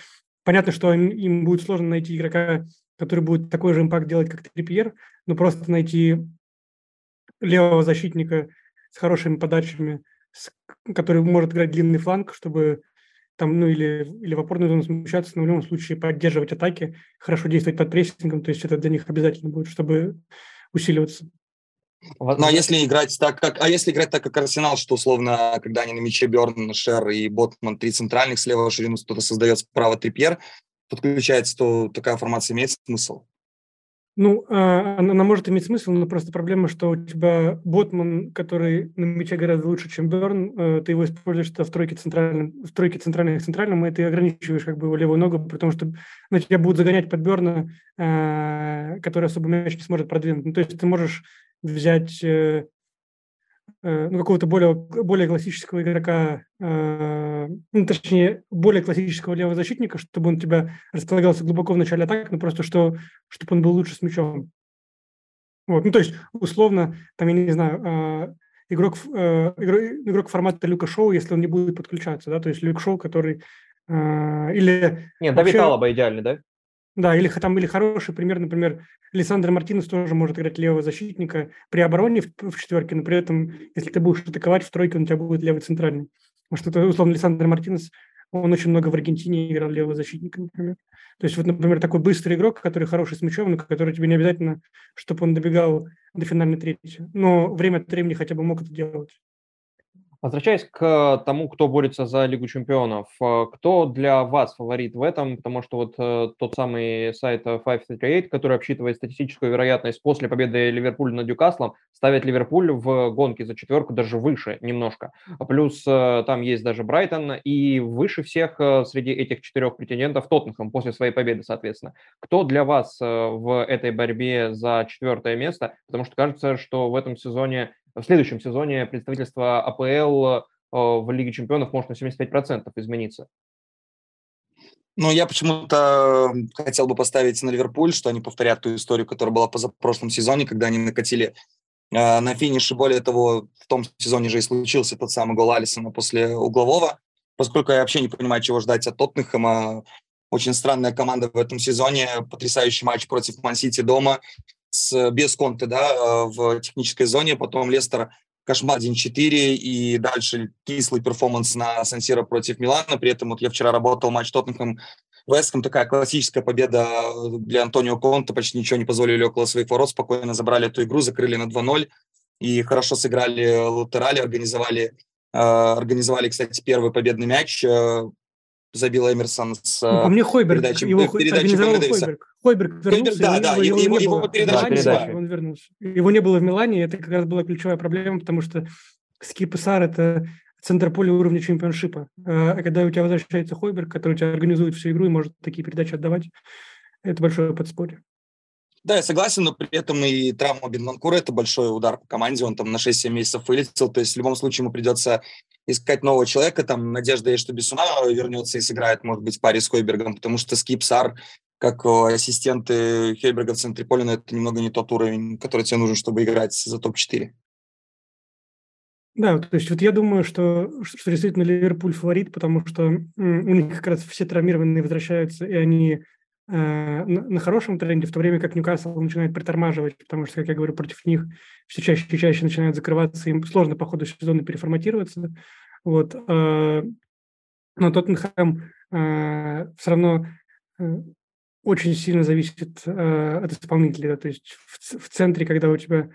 понятно, что им, им будет сложно найти игрока, который будет такой же импакт делать, как Трипьер, но просто найти левого защитника с хорошими подачами, с, который может играть длинный фланг, чтобы там, ну, или, или в опорную зону смещаться, но в любом случае поддерживать атаки, хорошо действовать под прессингом, то есть это для них обязательно будет, чтобы усиливаться. Ну, а если играть так, как, а если играть так, как Арсенал, что условно, когда они на мяче Берн, Шер и Ботман, три центральных, слева ширину кто-то создает, справа Трипьер, подключается, то такая формация имеет смысл. Ну, а, она может иметь смысл, но просто проблема, что у тебя Ботман, который на мяче гораздо лучше, чем Берн, э, ты его используешь в тройке, центральном, в тройке центральных центральном, и ты ограничиваешь как бы его левую ногу, потому что на тебя будут загонять под Берна, э, который особо мяч не сможет продвинуть. Ну, то есть ты можешь взять Э, ну, какого-то более, более классического игрока, э, ну, точнее, более классического левого защитника, чтобы он у тебя располагался глубоко в начале атаки, но просто что, чтобы он был лучше с мячом. Вот, ну, то есть, условно, там, я не знаю, э, игрок, э, игрок, игрок формата Люка Шоу, если он не будет подключаться, да, то есть Люк Шоу, который э, или... Нет, вообще... Давид Алаба идеальный, да? Да, или там или хороший пример, например, Александр Мартинес тоже может играть левого защитника при обороне в, в четверке, но при этом, если ты будешь атаковать в тройке, он у тебя будет левый центральный. Потому что, это, условно, Александр Мартинес, он очень много в Аргентине играл левого защитника, например. То есть, вот, например, такой быстрый игрок, который хороший с мячом, но который тебе не обязательно, чтобы он добегал до финальной трети. Но время от времени хотя бы мог это делать. Возвращаясь к тому, кто борется за Лигу чемпионов, э, кто для вас фаворит в этом? Потому что вот э, тот самый сайт 538, который обсчитывает статистическую вероятность после победы Ливерпуля над Ньюкаслом, ставит Ливерпуль в гонке за четверку даже выше немножко. Плюс э, там есть даже Брайтон, и выше всех среди этих четырех претендентов Тоттенхэм после своей победы, соответственно. Кто для вас в этой борьбе за четвертое место? Потому что кажется, что в этом сезоне в следующем сезоне представительство АПЛ э, в Лиге чемпионов может на 75% измениться. Ну, я почему-то хотел бы поставить на Ливерпуль, что они повторят ту историю, которая была позапрошлом сезоне, когда они накатили э, на финише. Более того, в том сезоне же и случился тот самый гол Алисона после углового. Поскольку я вообще не понимаю, чего ждать от Тоттенхэма. Очень странная команда в этом сезоне. Потрясающий матч против Ман-Сити дома с, без Конте да, э, в технической зоне, потом Лестер кошмар 1-4 и дальше кислый перформанс на Сансира против Милана. При этом вот я вчера работал матч Тоттенхэм Вестхэм, такая классическая победа для Антонио Конта, почти ничего не позволили около своих ворот, спокойно забрали эту игру, закрыли на 2-0 и хорошо сыграли латерали, организовали, э, организовали, кстати, первый победный мяч. Э, забил Эмерсон с ну, по мне Хойберг, передачи, его передачи Хойберг. Хойберг вернулся, да, да, его, его, его передача да, он вернулся. Его не было в Милане, это как раз была ключевая проблема, потому что Скип и Сар – это центр поля уровня чемпионшипа. А когда у тебя возвращается Хойберг, который у тебя организует всю игру и может такие передачи отдавать, это большое подспорье. Да, я согласен, но при этом и травма Бенманкура – это большой удар по команде. Он там на 6-7 месяцев вылетел. То есть в любом случае ему придется искать нового человека. Там надежда есть, что Бессуна вернется и сыграет, может быть, в паре с Хойбергом, потому что Скип, Сар, как ассистенты Хейберга в центре поля, но это немного не тот уровень, который тебе нужен, чтобы играть за топ-4. Да, то есть вот я думаю, что, что действительно Ливерпуль фаворит, потому что у них как раз все травмированные возвращаются, и они Э, на хорошем тренде, в то время как Ньюкасл начинает притормаживать, потому что, как я говорю, против них все чаще и чаще начинают закрываться, им сложно по ходу сезона переформатироваться. Вот. Э, но Тоттенхэм э, все равно очень сильно зависит от исполнителя. То есть в, в центре, когда у тебя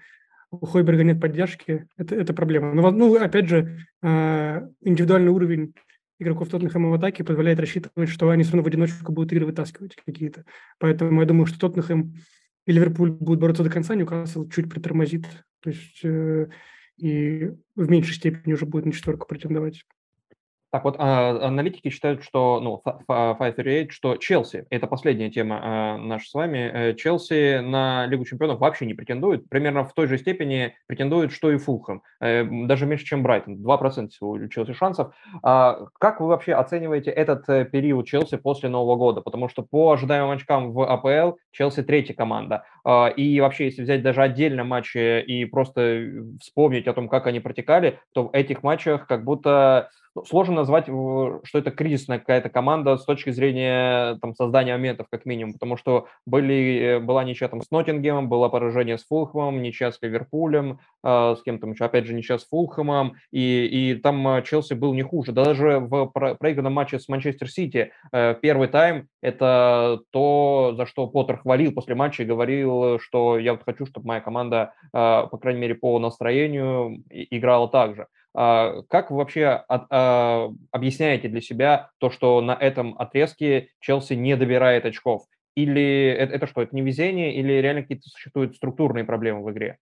у Хойберга нет поддержки, это, это проблема. Но, ну, опять же, индивидуальный уровень игроков Тоттенхэма в атаке позволяет рассчитывать, что они все равно в одиночку будут игры вытаскивать какие-то. Поэтому я думаю, что Тоттенхэм и Ливерпуль будут бороться до конца, Ньюкасл чуть притормозит. То есть э, и в меньшей степени уже будет на четверку претендовать. Так вот, а, аналитики считают, что, ну, 538, что Челси, это последняя тема а, наша с вами, э, Челси на Лигу чемпионов вообще не претендует, примерно в той же степени претендует, что и Фулхэм, э, даже меньше, чем Брайтон, 2% у Челси шансов. А как вы вообще оцениваете этот э, период Челси после Нового года? Потому что по ожидаемым очкам в АПЛ Челси третья команда, и вообще, если взять даже отдельно матчи и просто вспомнить о том, как они протекали, то в этих матчах как будто сложно назвать, что это кризисная какая-то команда с точки зрения там, создания моментов, как минимум, потому что были, была ничья там с Ноттингемом, было поражение с Фулхэмом, ничья с Ливерпулем, э, с кем-то еще, опять же, ничья с Фулхэмом, и, и там а, Челси был не хуже. Даже в проигранном матче с Манчестер Сити э, первый тайм – это то, за что Поттер хвалил после матча и говорил, что я вот хочу, чтобы моя команда, э, по крайней мере, по настроению играла так же. А, как вы вообще а, объясняете для себя то, что на этом отрезке Челси не добирает очков? Или это, это что, это не везение, или реально какие-то существуют структурные проблемы в игре?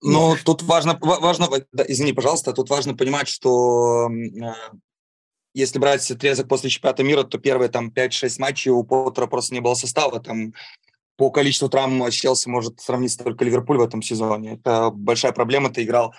Ну, тут важно, важно, да, извини, пожалуйста, тут важно понимать, что э, если брать отрезок после чемпионата мира, то первые там 5-6 матчей у Поттера просто не было состава. Там по количеству травм Челси может сравниться только Ливерпуль в этом сезоне. Это большая проблема. Ты играл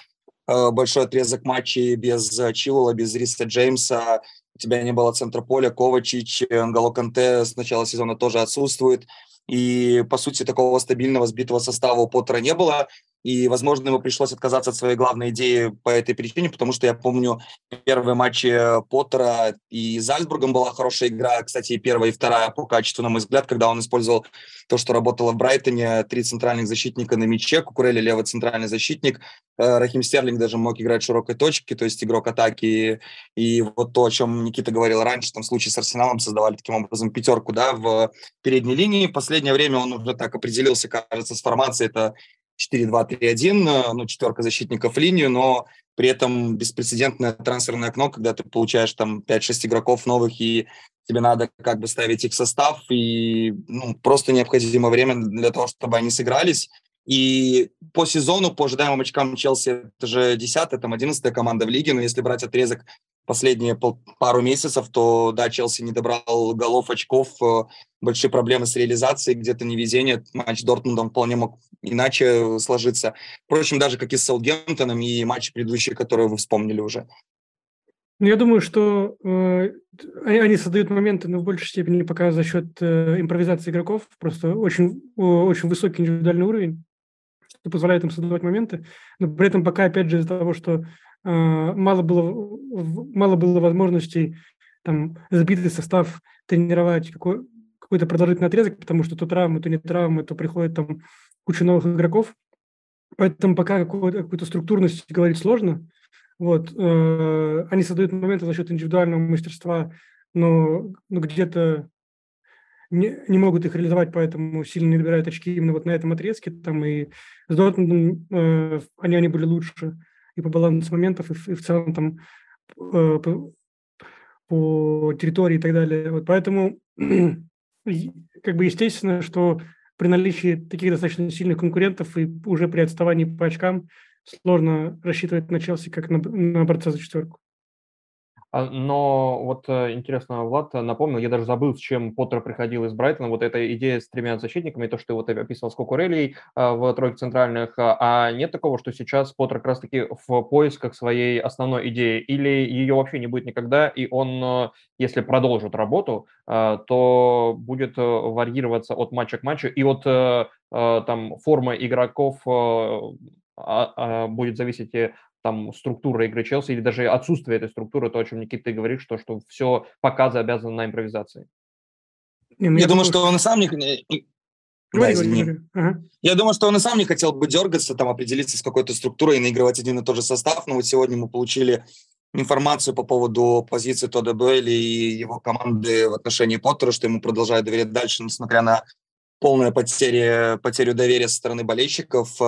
большой отрезок матчей без Чилула, без Риса Джеймса. У тебя не было центра поля. Ковачич, Анголо Канте с начала сезона тоже отсутствует. И, по сути, такого стабильного сбитого состава у Поттера не было. И, возможно, ему пришлось отказаться от своей главной идеи по этой причине, потому что я помню первые матчи Поттера и Зальцбургом была хорошая игра. Кстати, и первая, и вторая по качеству, на мой взгляд, когда он использовал то, что работало в Брайтоне. Три центральных защитника на мяче, Кукурели левый центральный защитник. Э, Рахим Стерлинг даже мог играть широкой точки, то есть игрок атаки. И вот то, о чем Никита говорил раньше, там в случае с Арсеналом создавали таким образом пятерку да, в передней линии. В последнее время он уже так определился, кажется, с формацией. Это 4-2-3-1, ну, четверка защитников линию, но при этом беспрецедентное трансферное окно, когда ты получаешь там 5-6 игроков новых, и тебе надо как бы ставить их в состав, и ну, просто необходимо время для того, чтобы они сыгрались. И по сезону, по ожидаемым очкам Челси, это же 10 там 11 команда в лиге, но если брать отрезок последние пол, пару месяцев, то, да, Челси не добрал голов, очков, э, большие проблемы с реализацией, где-то невезение. Матч с Дортмундом вполне мог иначе сложиться. Впрочем, даже как и с Саутгемптоном и матчи предыдущие, которые вы вспомнили уже. Ну, я думаю, что э, они создают моменты, но в большей степени пока за счет э, импровизации игроков. Просто очень, очень высокий индивидуальный уровень, что позволяет им создавать моменты. Но при этом пока, опять же, из-за того, что Э, мало было, мало было возможностей там, сбитый состав тренировать какой, какой-то продолжительный отрезок, потому что то травмы, то не травмы, то приходит там куча новых игроков. Поэтому пока какую-то, какую-то структурность говорить сложно. Вот. Э, они создают моменты за счет индивидуального мастерства, но, но где-то не, не могут их реализовать, поэтому сильно не добирают очки именно вот на этом отрезке. Там и с Дортмундом э, они, они были лучше и по балансу моментов, и, и в целом там э, по, по территории и так далее. Вот поэтому как бы естественно, что при наличии таких достаточно сильных конкурентов и уже при отставании по очкам сложно рассчитывать на Челси как на, на борца за четверку. А, но вот э, интересно, Влад напомнил, я даже забыл, с чем Поттер приходил из Брайтона, вот эта идея с тремя защитниками, то, что ты вот описывал с Кукурелей а, в тройке центральных, а, а нет такого, что сейчас Поттер как раз-таки в поисках своей основной идеи, или ее вообще не будет никогда, и он, э, если продолжит работу, то будет э, варьироваться от матча к матчу, и от там формы игроков будет зависеть там структура игры Челси или даже отсутствие этой структуры, то, о чем Никита ты говоришь, что, что все показы обязаны на импровизации. Я, я думаю, что он и сам не... Да, извини. Ага. Я думаю, что он и сам не хотел бы дергаться, там, определиться с какой-то структурой и наигрывать один и тот же состав, но вот сегодня мы получили информацию по поводу позиции Тодда Белли и его команды в отношении Поттера, что ему продолжают доверять дальше, несмотря на полную потерю, потерю доверия со стороны болельщиков.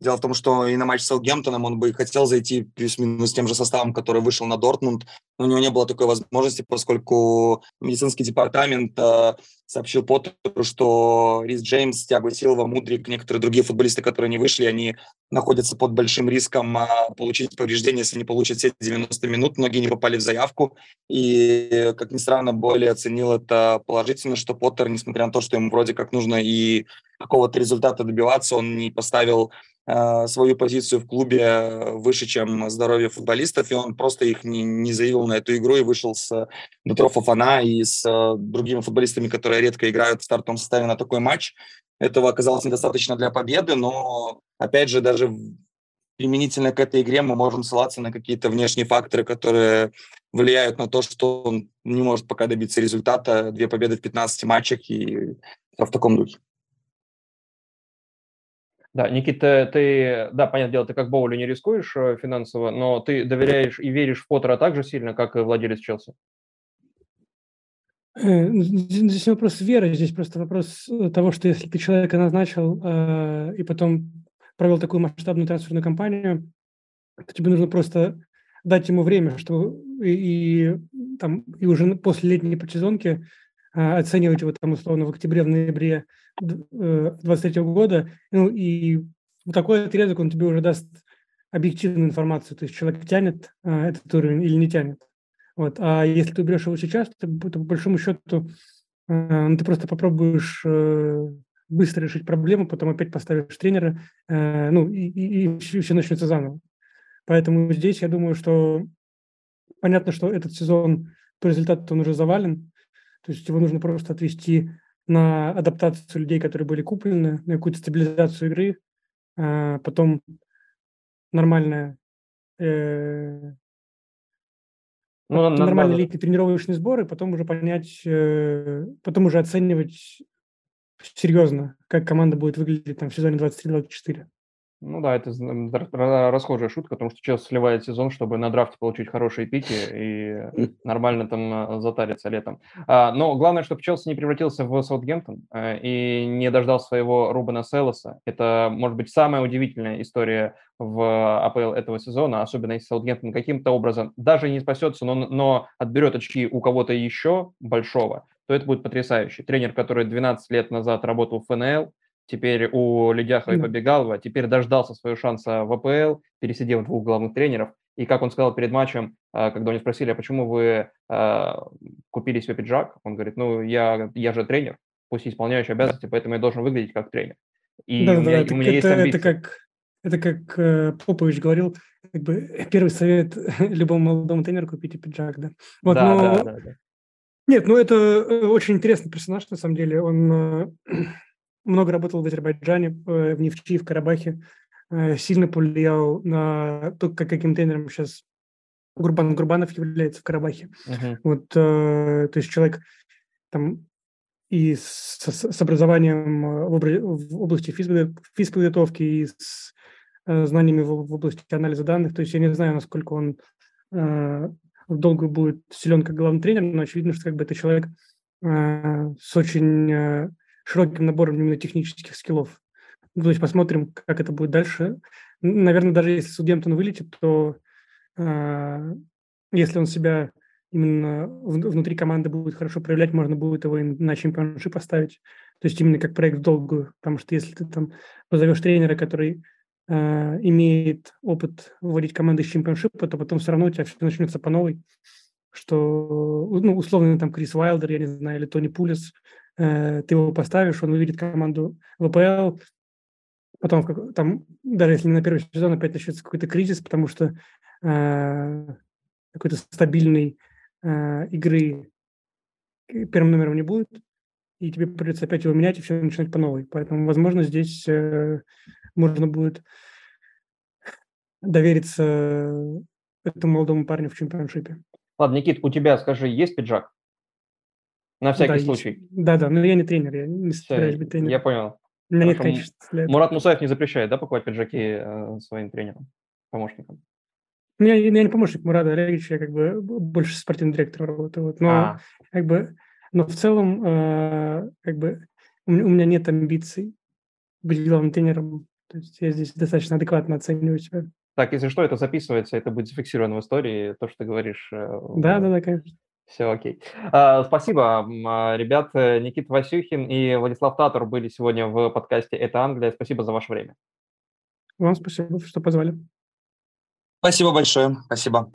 Дело в том, что и на матч с Саутгемптоном он бы хотел зайти плюс-минус тем же составом, который вышел на Дортмунд, но у него не было такой возможности, поскольку медицинский департамент э, сообщил Поттеру, что Рис Джеймс, Тиаго Силва, Мудрик, некоторые другие футболисты, которые не вышли, они находятся под большим риском э, получить повреждения, если не получат все 90 минут. Многие не попали в заявку, и, как ни странно, более оценил это положительно, что Поттер, несмотря на то, что ему вроде как нужно и какого-то результата добиваться, он не поставил свою позицию в клубе э, выше, чем здоровье футболистов, и он просто их не, не заявил на эту игру и вышел с Дмитро Фафана и с э, другими футболистами, которые редко играют в стартовом составе на такой матч. Этого оказалось недостаточно для победы, но, опять же, даже применительно к этой игре мы можем ссылаться на какие-то внешние факторы, которые влияют на то, что он не может пока добиться результата. Две победы в 15 матчах и в таком духе. Да, Никита, ты, да, понятное дело, ты как Боули не рискуешь э, финансово, но ты доверяешь и веришь в Поттера так же сильно, как и владелец Челси? Э, здесь не вопрос веры, здесь просто вопрос того, что если ты человека назначил э, и потом провел такую масштабную трансферную кампанию, то тебе нужно просто дать ему время, что и, и, там, и уже после летней подсезонки оценивать его там условно в октябре, в ноябре 2023 э, года. Ну и такой отрезок он тебе уже даст объективную информацию, то есть человек тянет а, этот уровень или не тянет. Вот. А если ты уберешь его сейчас, то, то по большому счету а, ты просто попробуешь э, быстро решить проблему, потом опять поставишь тренера, э, ну и, и, и все начнется заново. Поэтому здесь я думаю, что понятно, что этот сезон по результату он уже завален, то есть его нужно просто отвести на адаптацию людей, которые были куплены, на какую-то стабилизацию игры, а потом нормальная э, ну, нормальные летние тренировочные сборы, потом уже понять, э, потом уже оценивать серьезно, как команда будет выглядеть там в сезоне 23-24. Ну да, это расхожая шутка, потому что Челси сливает сезон, чтобы на драфте получить хорошие пики и нормально там а, затариться летом. А, но главное, чтобы Челси не превратился в Саутгемптон э, и не дождал своего Рубена Селоса. Это, может быть, самая удивительная история в АПЛ этого сезона, особенно если Саутгемптон каким-то образом даже не спасется, но, но отберет очки у кого-то еще большого, то это будет потрясающе. Тренер, который 12 лет назад работал в ФНЛ, теперь у Ледяхова и Побегалова, теперь дождался своего шанса в АПЛ, пересидев двух главных тренеров. И как он сказал перед матчем, а, когда у него спросили, а почему вы а, купили себе пиджак, он говорит, ну, я, я же тренер, пусть исполняющий обязанности, поэтому я должен выглядеть как тренер. И да, у меня, да, у меня это, есть амбиции. Это как, это как э, Попович говорил, как бы первый совет любому молодому тренеру купите пиджак, да. Вот, да, но... да, да, да. Нет, ну это э, очень интересный персонаж, на самом деле. Он э, много работал в Азербайджане, э, в Нефти, в Карабахе, э, сильно повлиял на то, как, каким тренером сейчас Гурбан Гурбанов является в Карабахе. Uh-huh. Вот, э, то есть человек там и с, с образованием в, области физподготовки, и с знаниями в, области анализа данных. То есть я не знаю, насколько он э, долго будет силен как главный тренер, но очевидно, что как бы это человек э, с очень широким набором именно технических скиллов. Ну, то есть посмотрим, как это будет дальше. Наверное, даже если Судемптон вылетит, то э, если он себя именно внутри команды будет хорошо проявлять, можно будет его и на чемпионшип поставить. То есть именно как проект в долгую. Потому что если ты там позовешь тренера, который э, имеет опыт вводить команды с чемпионшипа, то потом все равно у тебя все начнется по новой. Что, ну, условно, там Крис Уайлдер, я не знаю, или Тони Пулис – Э, ты его поставишь, он увидит команду в АПЛ, потом там, даже если не на первый сезон, опять начнется какой-то кризис, потому что э, какой-то стабильной э, игры первым номером не будет, и тебе придется опять его менять и все начинать по новой. Поэтому, возможно, здесь э, можно будет довериться этому молодому парню в чемпионшипе. Ладно, Никит, у тебя, скажи, есть пиджак? На всякий да, случай. Да, да, но я не тренер, я не собираюсь быть тренером. Я понял. У меня нет качеств для этого. Мурат Мусаев не запрещает, да, покупать пиджаки э, своим тренером, помощникам? Ну, я, я не помощник Мурада Олеговича, я как бы больше спортивным директором работаю. Вот. Но а. как бы, но в целом, э, как бы у меня, у меня нет амбиций быть главным тренером. То есть я здесь достаточно адекватно оцениваю себя. Так, если что, это записывается, это будет зафиксировано в истории, то, что ты говоришь. Э, да, да, да, конечно. Все окей. А, спасибо, а, ребят. Никита Васюхин и Владислав Татор были сегодня в подкасте «Это Англия». Спасибо за ваше время. Вам спасибо, что позвали. Спасибо большое. Спасибо.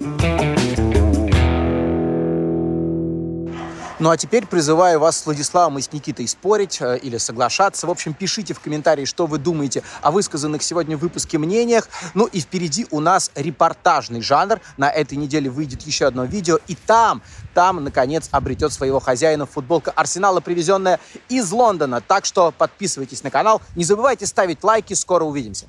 Ну а теперь призываю вас с Владиславом и с Никитой спорить э, или соглашаться. В общем, пишите в комментарии, что вы думаете о высказанных сегодня в выпуске мнениях. Ну и впереди у нас репортажный жанр. На этой неделе выйдет еще одно видео. И там, там, наконец, обретет своего хозяина футболка Арсенала, привезенная из Лондона. Так что подписывайтесь на канал. Не забывайте ставить лайки. Скоро увидимся.